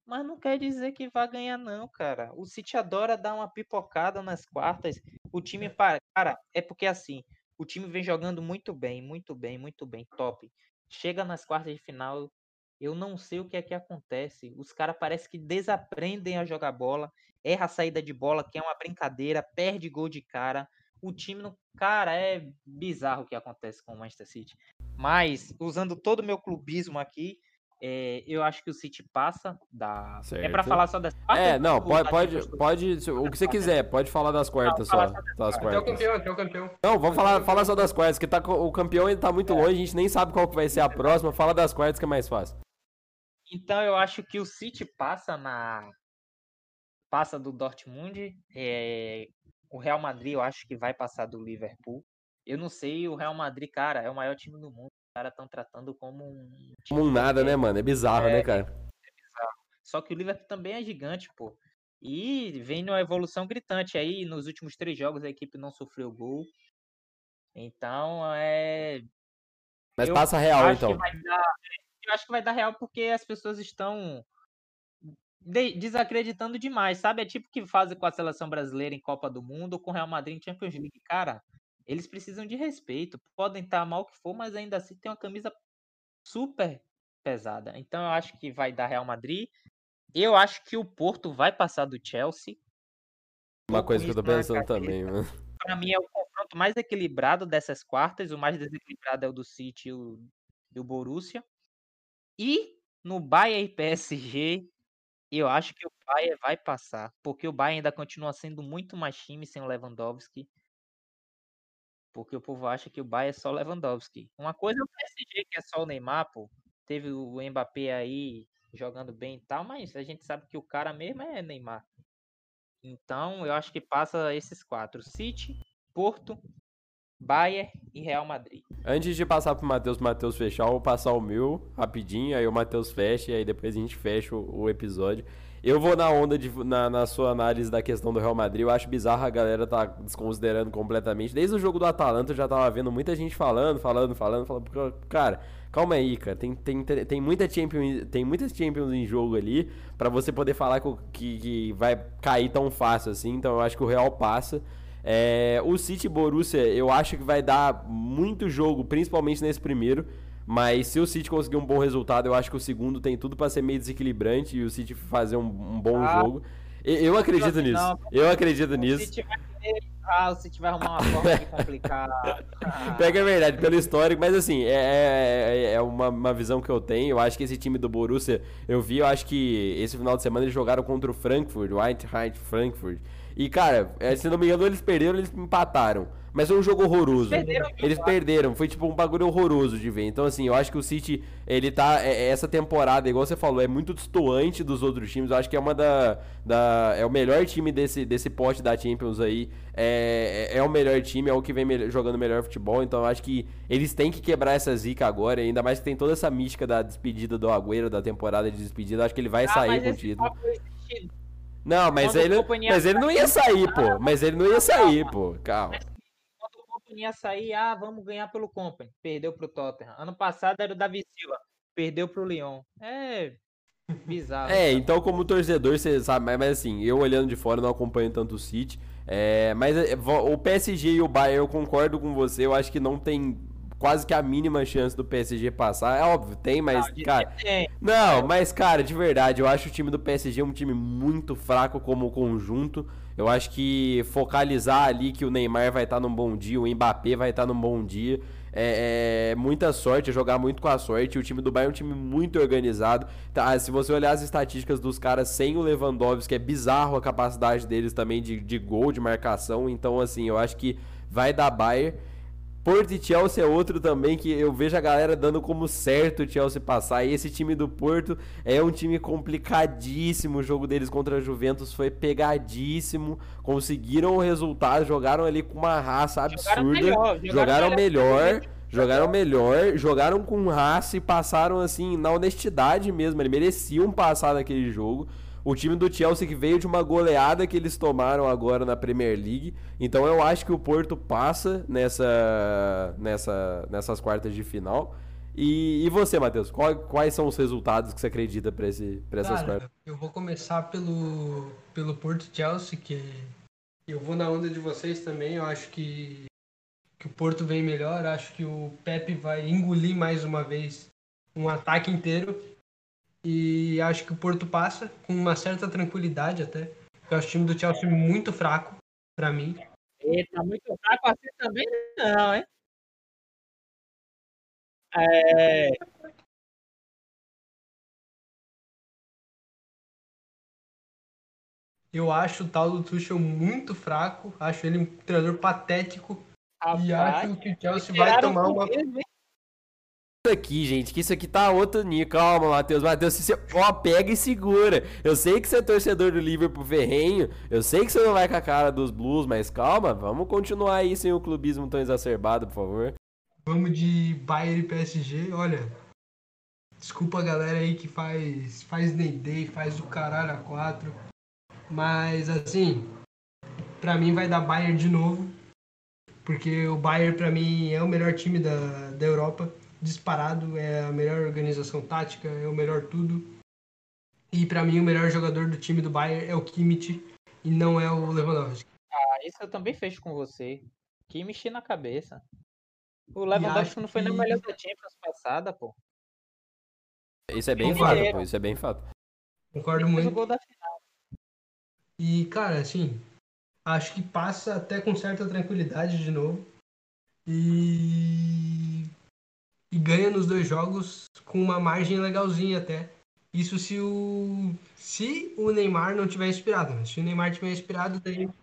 mas não quer dizer que vai ganhar, não, cara. O City adora dar uma pipocada nas quartas. O time, para, cara, é porque assim, o time vem jogando muito bem, muito bem, muito bem, top. Chega nas quartas de final, eu não sei o que é que acontece. Os caras parece que desaprendem a jogar bola, erra a saída de bola, que é uma brincadeira, perde gol de cara. O time, no... cara, é bizarro o que acontece com o Manchester City. Mas, usando todo o meu clubismo aqui, é, eu acho que o City passa da. Certo. É para falar só das quartas? É, não, pode, pode, pode, o que você quiser, pode falar das quartas não, só. Das quartas. É o campeão, é o campeão. Não, vamos falar, falar só das quartas, que tá, o campeão ainda tá muito é. longe, a gente nem sabe qual que vai ser a próxima. Fala das quartas que é mais fácil. Então eu acho que o City passa na. Passa do Dortmund. É... O Real Madrid eu acho que vai passar do Liverpool. Eu não sei, o Real Madrid, cara, é o maior time do mundo caras estão tratando como um. Como um nada, né, mano? É bizarro, né, é, né, cara? É bizarro. Só que o Liverpool também é gigante, pô. E vem numa evolução gritante aí. Nos últimos três jogos a equipe não sofreu gol. Então é. Mas eu passa real, então. Dar... eu acho que vai dar real porque as pessoas estão desacreditando demais, sabe? É tipo que fazem com a seleção brasileira em Copa do Mundo ou com o Real Madrid em Champions League. Cara, eles precisam de respeito. Podem estar mal que for, mas ainda assim tem uma camisa super pesada. Então eu acho que vai dar Real Madrid. Eu acho que o Porto vai passar do Chelsea. Uma coisa que eu tô pensando também, mano. Pra mim é o confronto mais equilibrado dessas quartas. O mais desequilibrado é o do City e o do Borussia. E no Bayern e PSG, eu acho que o Bayern vai passar. Porque o Bayern ainda continua sendo muito mais time sem o Lewandowski. Porque o povo acha que o Bayern é só Lewandowski. Uma coisa é o PSG, que é só o Neymar, pô. Teve o Mbappé aí jogando bem e tal, mas a gente sabe que o cara mesmo é Neymar. Então, eu acho que passa esses quatro: City, Porto, Bayern e Real Madrid. Antes de passar pro Matheus, Matheus fechar, eu vou passar o meu rapidinho, aí o Matheus fecha e aí depois a gente fecha o, o episódio. Eu vou na onda de, na, na, sua análise da questão do Real Madrid. Eu acho bizarro a galera tá desconsiderando completamente. Desde o jogo do Atalanta eu já tava vendo muita gente falando, falando, falando, falando. Cara, calma aí, cara. Tem, tem, tem, muita Champions, tem muitas Champions em jogo ali para você poder falar que, que vai cair tão fácil assim. Então eu acho que o Real passa. É, o City Borussia, eu acho que vai dar muito jogo, principalmente nesse primeiro. Mas se o City conseguir um bom resultado, eu acho que o segundo tem tudo para ser meio desequilibrante e o City fazer um, um bom ah, jogo. Eu acredito assim, nisso. Não, eu acredito nisso. City vai ah, o City vai arrumar uma forma de complicar. Pega a verdade, pelo histórico, mas assim, é, é, é, é uma, uma, visão que eu tenho. Eu acho que esse time do Borussia, eu vi, eu acho que esse final de semana eles jogaram contra o Frankfurt, o Eintracht Frankfurt. E, cara, é, se não me engano, eles perderam, eles empataram. Mas foi um jogo horroroso. Perderam, Eles perderam, foi tipo um bagulho horroroso de ver. Então, assim, eu acho que o City, ele tá. É, é, essa temporada, igual você falou, é muito distoante dos outros times. Eu acho que é uma da. da é o melhor time desse, desse pote da Champions aí. É, é, o melhor time, é o que vem me, jogando melhor futebol. Então, eu acho que eles têm que quebrar essa zica agora. Ainda mais que tem toda essa mística da despedida do Agüero, da temporada de despedida. Eu acho que ele vai ah, sair com o título. Não, mas ele, mas ele não ia sair, pô. Mas ele não ia sair, pô. Calma ia sair, ah, vamos ganhar pelo Company. Perdeu pro Tottenham. Ano passado era o Davi Silva. Perdeu pro Lyon. É bizarro. É, então como torcedor, você sabe, mas, mas, assim, eu olhando de fora não acompanho tanto o City. É, mas é, o PSG e o Bayern, eu concordo com você, eu acho que não tem quase que a mínima chance do PSG passar. É óbvio, tem, mas, não, cara. Tem. Não, mas, cara, de verdade, eu acho o time do PSG um time muito fraco como conjunto. Eu acho que focalizar ali que o Neymar vai estar num bom dia, o Mbappé vai estar num bom dia. é, é, muita sorte, é jogar muito com a sorte. O time do Bayern é um time muito organizado. Tá, se você olhar as estatísticas dos caras sem o Lewandowski, é bizarro a capacidade deles também de, de gol, de marcação. Então, assim, eu acho que vai dar Bayern. Porto e Chelsea é outro também que eu vejo a galera dando como certo o Chelsea passar. E esse time do Porto é um time complicadíssimo. O jogo deles contra a Juventus foi pegadíssimo. Conseguiram o resultado, jogaram ali com uma raça absurda. Jogaram melhor. Jogaram, jogaram melhor, jogaram melhor, jogaram com raça e passaram assim na honestidade mesmo. Eles mereciam passar naquele jogo. O time do Chelsea que veio de uma goleada que eles tomaram agora na Premier League. Então eu acho que o Porto passa nessa, nessa, nessas quartas de final. E, e você, Matheus, qual, quais são os resultados que você acredita para essas quartas? Eu vou começar pelo, pelo Porto Chelsea, que eu vou na onda de vocês também. Eu acho que, que o Porto vem melhor. Acho que o Pepe vai engolir mais uma vez um ataque inteiro e acho que o Porto passa com uma certa tranquilidade até. Eu acho o time do Chelsea muito fraco, para mim. Eita, muito fraco assim também não, hein? É... Eu acho o tal do Tuchel muito fraco, acho ele um treinador patético Rapaz, e acho que o Chelsea vai tomar uma mesmo, aqui, gente, que isso aqui tá outro nível. Calma, Matheus. Matheus, você, ó, pega e segura. Eu sei que você é torcedor do Liverpool ferrenho. Eu sei que você não vai com a cara dos Blues, mas calma, vamos continuar aí sem o clubismo tão exacerbado, por favor. Vamos de Bayern e PSG. Olha, desculpa a galera aí que faz faz Day, faz o caralho a quatro. Mas assim, pra mim vai dar Bayern de novo. Porque o Bayern, pra mim, é o melhor time da, da Europa disparado, é a melhor organização tática, é o melhor tudo. E para mim o melhor jogador do time do Bayern é o Kimmich e não é o Lewandowski. Ah, isso eu também fecho com você. Kimmich na cabeça. O Lewandowski não foi que... nem o melhor da Champions passada, pô. Isso é bem fato, pô. Isso é bem fato. Concordo muito. Gol da final. E, cara, assim, acho que passa até com certa tranquilidade de novo. E e ganha nos dois jogos com uma margem legalzinha até. Isso se o se o Neymar não tiver inspirado. Né? Se o Neymar tiver inspirado, daí o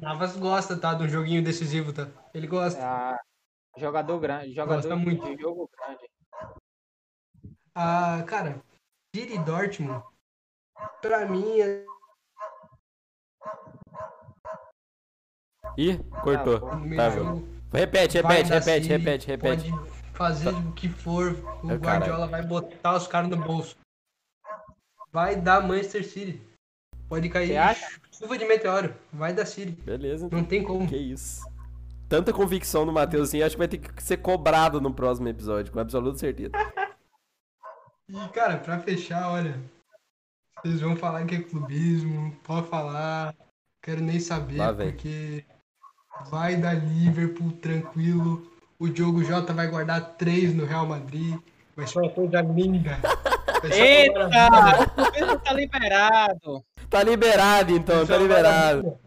Navas gosta, tá? De um joguinho decisivo, tá? Ele gosta. Ah, jogador grande, jogador gosta muito. de jogo grande. Ah, cara, City Dortmund, pra mim é Ih, cortou. tá, jogo. Repete, repete, repete, repete, repete. Pode fazer o que for, o Guardiola vai botar os caras no bolso. Vai dar Manchester City. Pode cair chuva de meteoro. Vai dar City. Beleza. Não tem como. Que isso. Tanta convicção no Matheus assim, acho que vai ter que ser cobrado no próximo episódio, com absoluta certeza. E, cara, pra fechar, olha. Vocês vão falar que é clubismo, pode falar. Quero nem saber, Lá, porque vai dar Liverpool tranquilo. O Diogo Jota vai guardar três no Real Madrid. Vai ser uma coisa linda. Eita! O tá liberado. Tá liberado então, tá liberado.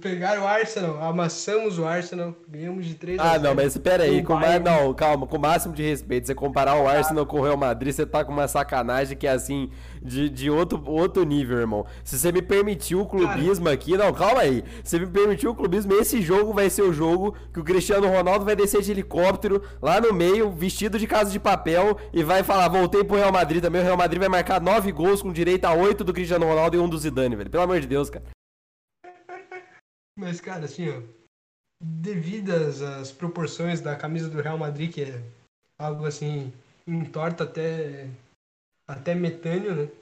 Pegaram o Arsenal, amassamos o Arsenal, ganhamos de 3 Ah, não, mas espera aí, com mais, não, calma, com o máximo de respeito, você comparar o Arsenal com o Real Madrid, você tá com uma sacanagem que é assim, de, de outro, outro nível, irmão. Se você me permitiu o clubismo Cara. aqui, não, calma aí. Se você me permitiu o clubismo, esse jogo vai ser o jogo que o Cristiano Ronaldo vai descer de helicóptero lá no meio, vestido de casa de papel, e vai falar, voltei pro Real Madrid também, o Real Madrid vai marcar 9 gols com direito a 8 do Cristiano Ronaldo e um do Zidane, velho. Pelo amor de Deus, cara. Mas, cara, assim, ó, devidas às proporções da camisa do Real Madrid, que é algo assim, entorta até, até metâneo, né?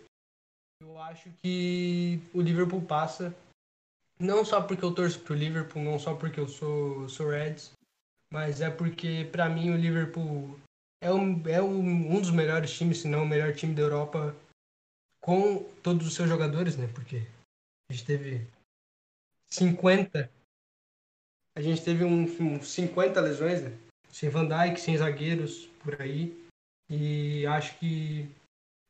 Eu acho que o Liverpool passa, não só porque eu torço pro Liverpool, não só porque eu sou, sou Reds, mas é porque, para mim, o Liverpool é, um, é um, um dos melhores times, se não o melhor time da Europa, com todos os seus jogadores, né? Porque a gente teve 50. A gente teve uns um, um 50 lesões, né? Sem Van Dijk, sem zagueiros por aí. E acho que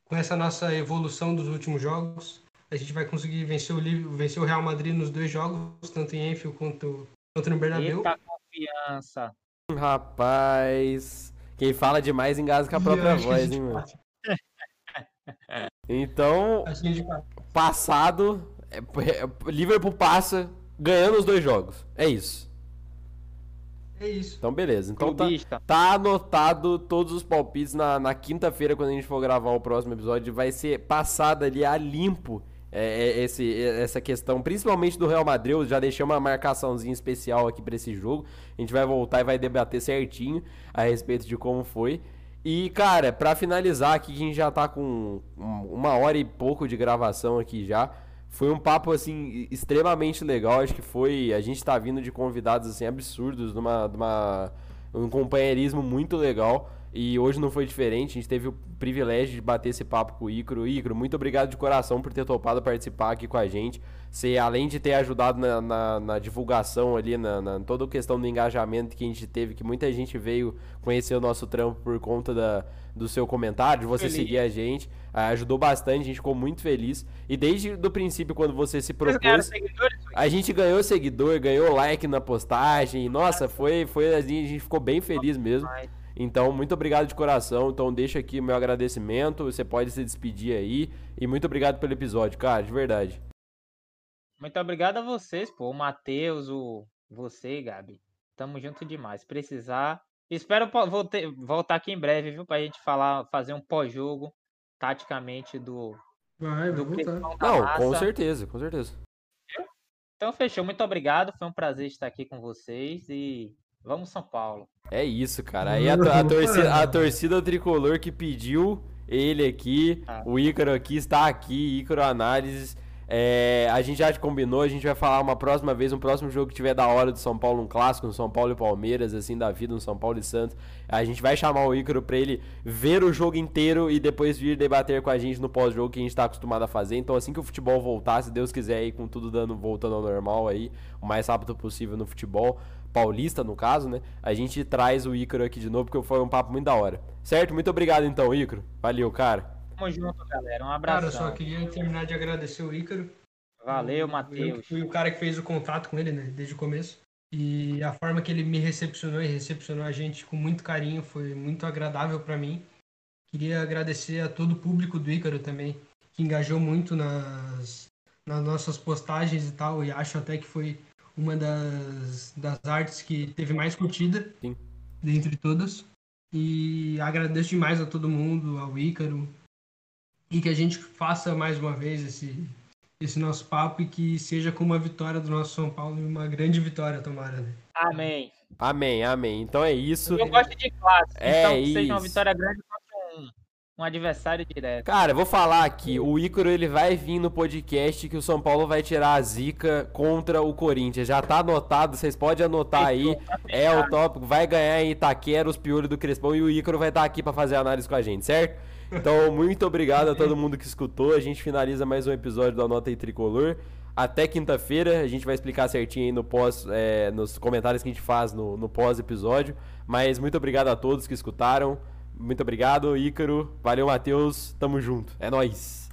com essa nossa evolução dos últimos jogos, a gente vai conseguir vencer o, vencer o Real Madrid nos dois jogos, tanto em Enfield quanto, quanto no Bernabéu. Eita confiança. Rapaz, quem fala demais engasga com a própria voz, hein, mano? Então, passado, é, é, Liverpool passa ganhando os dois jogos. É isso. É isso. Então, beleza. Então tá, tá, anotado todos os palpites na, na quinta-feira, quando a gente for gravar o próximo episódio. Vai ser passado ali a limpo é, é esse, é, essa questão, principalmente do Real Madrid. Eu já deixei uma marcaçãozinha especial aqui para esse jogo. A gente vai voltar e vai debater certinho a respeito de como foi. E, cara, para finalizar aqui, a gente já tá com uma hora e pouco de gravação aqui já. Foi um papo, assim, extremamente legal. Acho que foi. A gente tá vindo de convidados, assim, absurdos, numa, numa, um companheirismo muito legal. E hoje não foi diferente, a gente teve o privilégio de bater esse papo com o Icro. Icro, muito obrigado de coração por ter topado participar aqui com a gente. Você, além de ter ajudado na, na, na divulgação ali, na, na, toda a questão do engajamento que a gente teve, que muita gente veio conhecer o nosso trampo por conta da, do seu comentário, de você feliz. seguir a gente. Ah, ajudou bastante, a gente ficou muito feliz. E desde o princípio, quando você se propôs, a gente ganhou seguidor, ganhou like na postagem. Nossa, foi, foi assim, a gente ficou bem feliz mesmo. Então, muito obrigado de coração. Então, deixa aqui meu agradecimento. Você pode se despedir aí. E muito obrigado pelo episódio, cara, de verdade. Muito obrigado a vocês, pô. O Matheus, o você, Gabi. Tamo junto demais. Precisar. Espero voltar aqui em breve, viu? Pra gente falar, fazer um pós-jogo, taticamente, do. Vai, do voltar. Não, massa. com certeza, com certeza. Então, fechou. Muito obrigado. Foi um prazer estar aqui com vocês. E Vamos São Paulo. É isso, cara. Aí a, a, torcida, a torcida tricolor que pediu ele aqui, ah. o Ícaro aqui está aqui, Ícaro Análises. É, a gente já combinou, a gente vai falar uma próxima vez, um próximo jogo que tiver da hora do São Paulo, um clássico, um São Paulo e Palmeiras, assim, da vida, um São Paulo e Santos. A gente vai chamar o Ícaro pra ele ver o jogo inteiro e depois vir debater com a gente no pós-jogo que a gente tá acostumado a fazer. Então, assim que o futebol voltar, se Deus quiser aí, com tudo dando, voltando ao normal aí, o mais rápido possível no futebol, paulista, no caso, né? A gente traz o Ícaro aqui de novo, porque foi um papo muito da hora. Certo? Muito obrigado então, Ícaro. Valeu, cara. Tamo junto, galera. Um abraço. Cara, eu só queria terminar de agradecer o Ícaro. Valeu, Matheus. Fui o cara que fez o contato com ele, né? Desde o começo. E a forma que ele me recepcionou e recepcionou a gente com muito carinho foi muito agradável para mim. Queria agradecer a todo o público do Ícaro também, que engajou muito nas, nas nossas postagens e tal. E acho até que foi uma das, das artes que teve mais curtida Sim. dentre todas. E agradeço demais a todo mundo, ao Ícaro, e que a gente faça mais uma vez esse, esse nosso papo e que seja com uma vitória do nosso São Paulo e uma grande vitória, tomara, né? Amém. Amém, amém. Então é isso. Eu gosto de clássico, é então que isso. seja uma vitória grande um adversário direto. Cara, vou falar aqui, o Ícaro ele vai vir no podcast que o São Paulo vai tirar a zica contra o Corinthians. Já tá anotado, vocês podem anotar aí. É o tópico, vai ganhar em Itaquera os piolhos do Crespão e o Ícaro vai estar tá aqui para fazer análise com a gente, certo? Então, muito obrigado a todo mundo que escutou. A gente finaliza mais um episódio do Anota aí Tricolor. Até quinta-feira, a gente vai explicar certinho aí no pós, é, nos comentários que a gente faz no, no pós-episódio. Mas muito obrigado a todos que escutaram. Muito obrigado, Ícaro. Valeu, Matheus. Tamo junto. É nóis.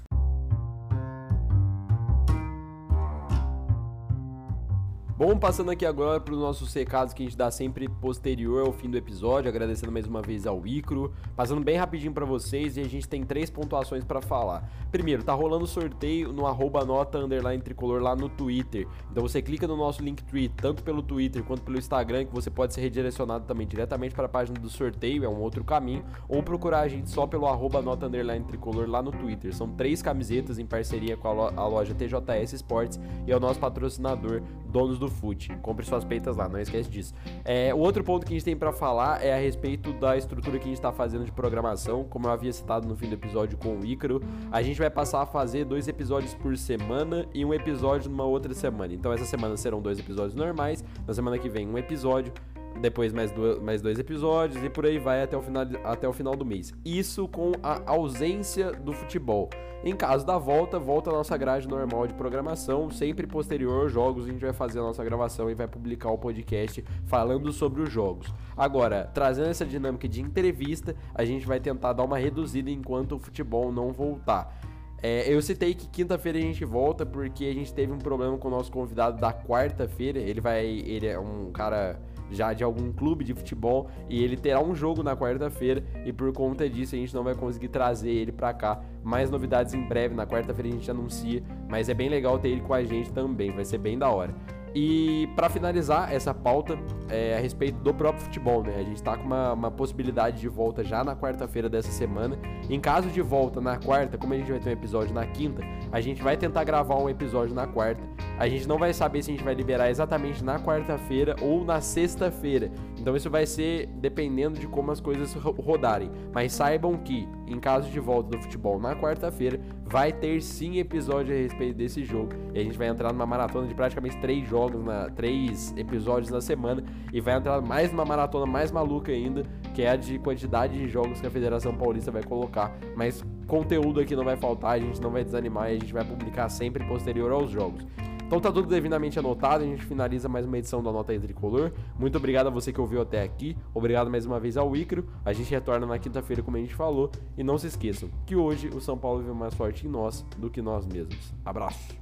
Bom, passando aqui agora para os nossos recados que a gente dá sempre posterior ao fim do episódio, agradecendo mais uma vez ao Icro, passando bem rapidinho para vocês e a gente tem três pontuações para falar. Primeiro, tá rolando sorteio no arroba nota underline tricolor lá no Twitter. Então você clica no nosso Linktree, tanto pelo Twitter quanto pelo Instagram, que você pode ser redirecionado também diretamente para a página do sorteio, é um outro caminho, ou procurar a gente só pelo arroba nota underline tricolor lá no Twitter. São três camisetas em parceria com a loja TJS Sports e é o nosso patrocinador, Donos do Foot. Compre suas peitas lá, não esquece disso. É, o outro ponto que a gente tem para falar é a respeito da estrutura que a gente está fazendo de programação. Como eu havia citado no fim do episódio com o Ícaro, a gente vai passar a fazer dois episódios por semana e um episódio numa outra semana. Então essa semana serão dois episódios normais, na semana que vem um episódio depois mais, do, mais dois episódios e por aí vai até o, final, até o final do mês. Isso com a ausência do futebol. Em caso da volta, volta a nossa grade normal de programação, sempre posterior aos jogos, a gente vai fazer a nossa gravação e vai publicar o podcast falando sobre os jogos. Agora, trazendo essa dinâmica de entrevista, a gente vai tentar dar uma reduzida enquanto o futebol não voltar. É, eu citei que quinta-feira a gente volta porque a gente teve um problema com o nosso convidado da quarta-feira. Ele vai. Ele é um cara já de algum clube de futebol e ele terá um jogo na quarta-feira e por conta disso a gente não vai conseguir trazer ele para cá. Mais novidades em breve, na quarta-feira a gente anuncia, mas é bem legal ter ele com a gente também, vai ser bem da hora. E para finalizar essa pauta é, a respeito do próprio futebol, né? A gente está com uma, uma, possibilidade de volta já na quarta-feira dessa semana. Em caso de volta na quarta, como a gente vai ter um episódio na quinta, a gente vai tentar gravar um episódio na quarta. A gente não vai saber se a gente vai liberar exatamente na quarta-feira ou na sexta-feira. Então isso vai ser dependendo de como as coisas rodarem. Mas saibam que, em caso de volta do futebol na quarta-feira, vai ter sim episódio a respeito desse jogo. E a gente vai entrar numa maratona de praticamente três jogos, na, três episódios na semana. E vai entrar mais numa maratona mais maluca ainda, que é a de quantidade de jogos que a Federação Paulista vai colocar. Mas conteúdo aqui não vai faltar, a gente não vai desanimar e a gente vai publicar sempre posterior aos jogos. Então tá tudo devidamente anotado, a gente finaliza mais uma edição da Nota Tricolor. Muito obrigado a você que ouviu até aqui, obrigado mais uma vez ao Icro. A gente retorna na quinta-feira, como a gente falou, e não se esqueçam que hoje o São Paulo vive mais forte em nós do que nós mesmos. Abraço!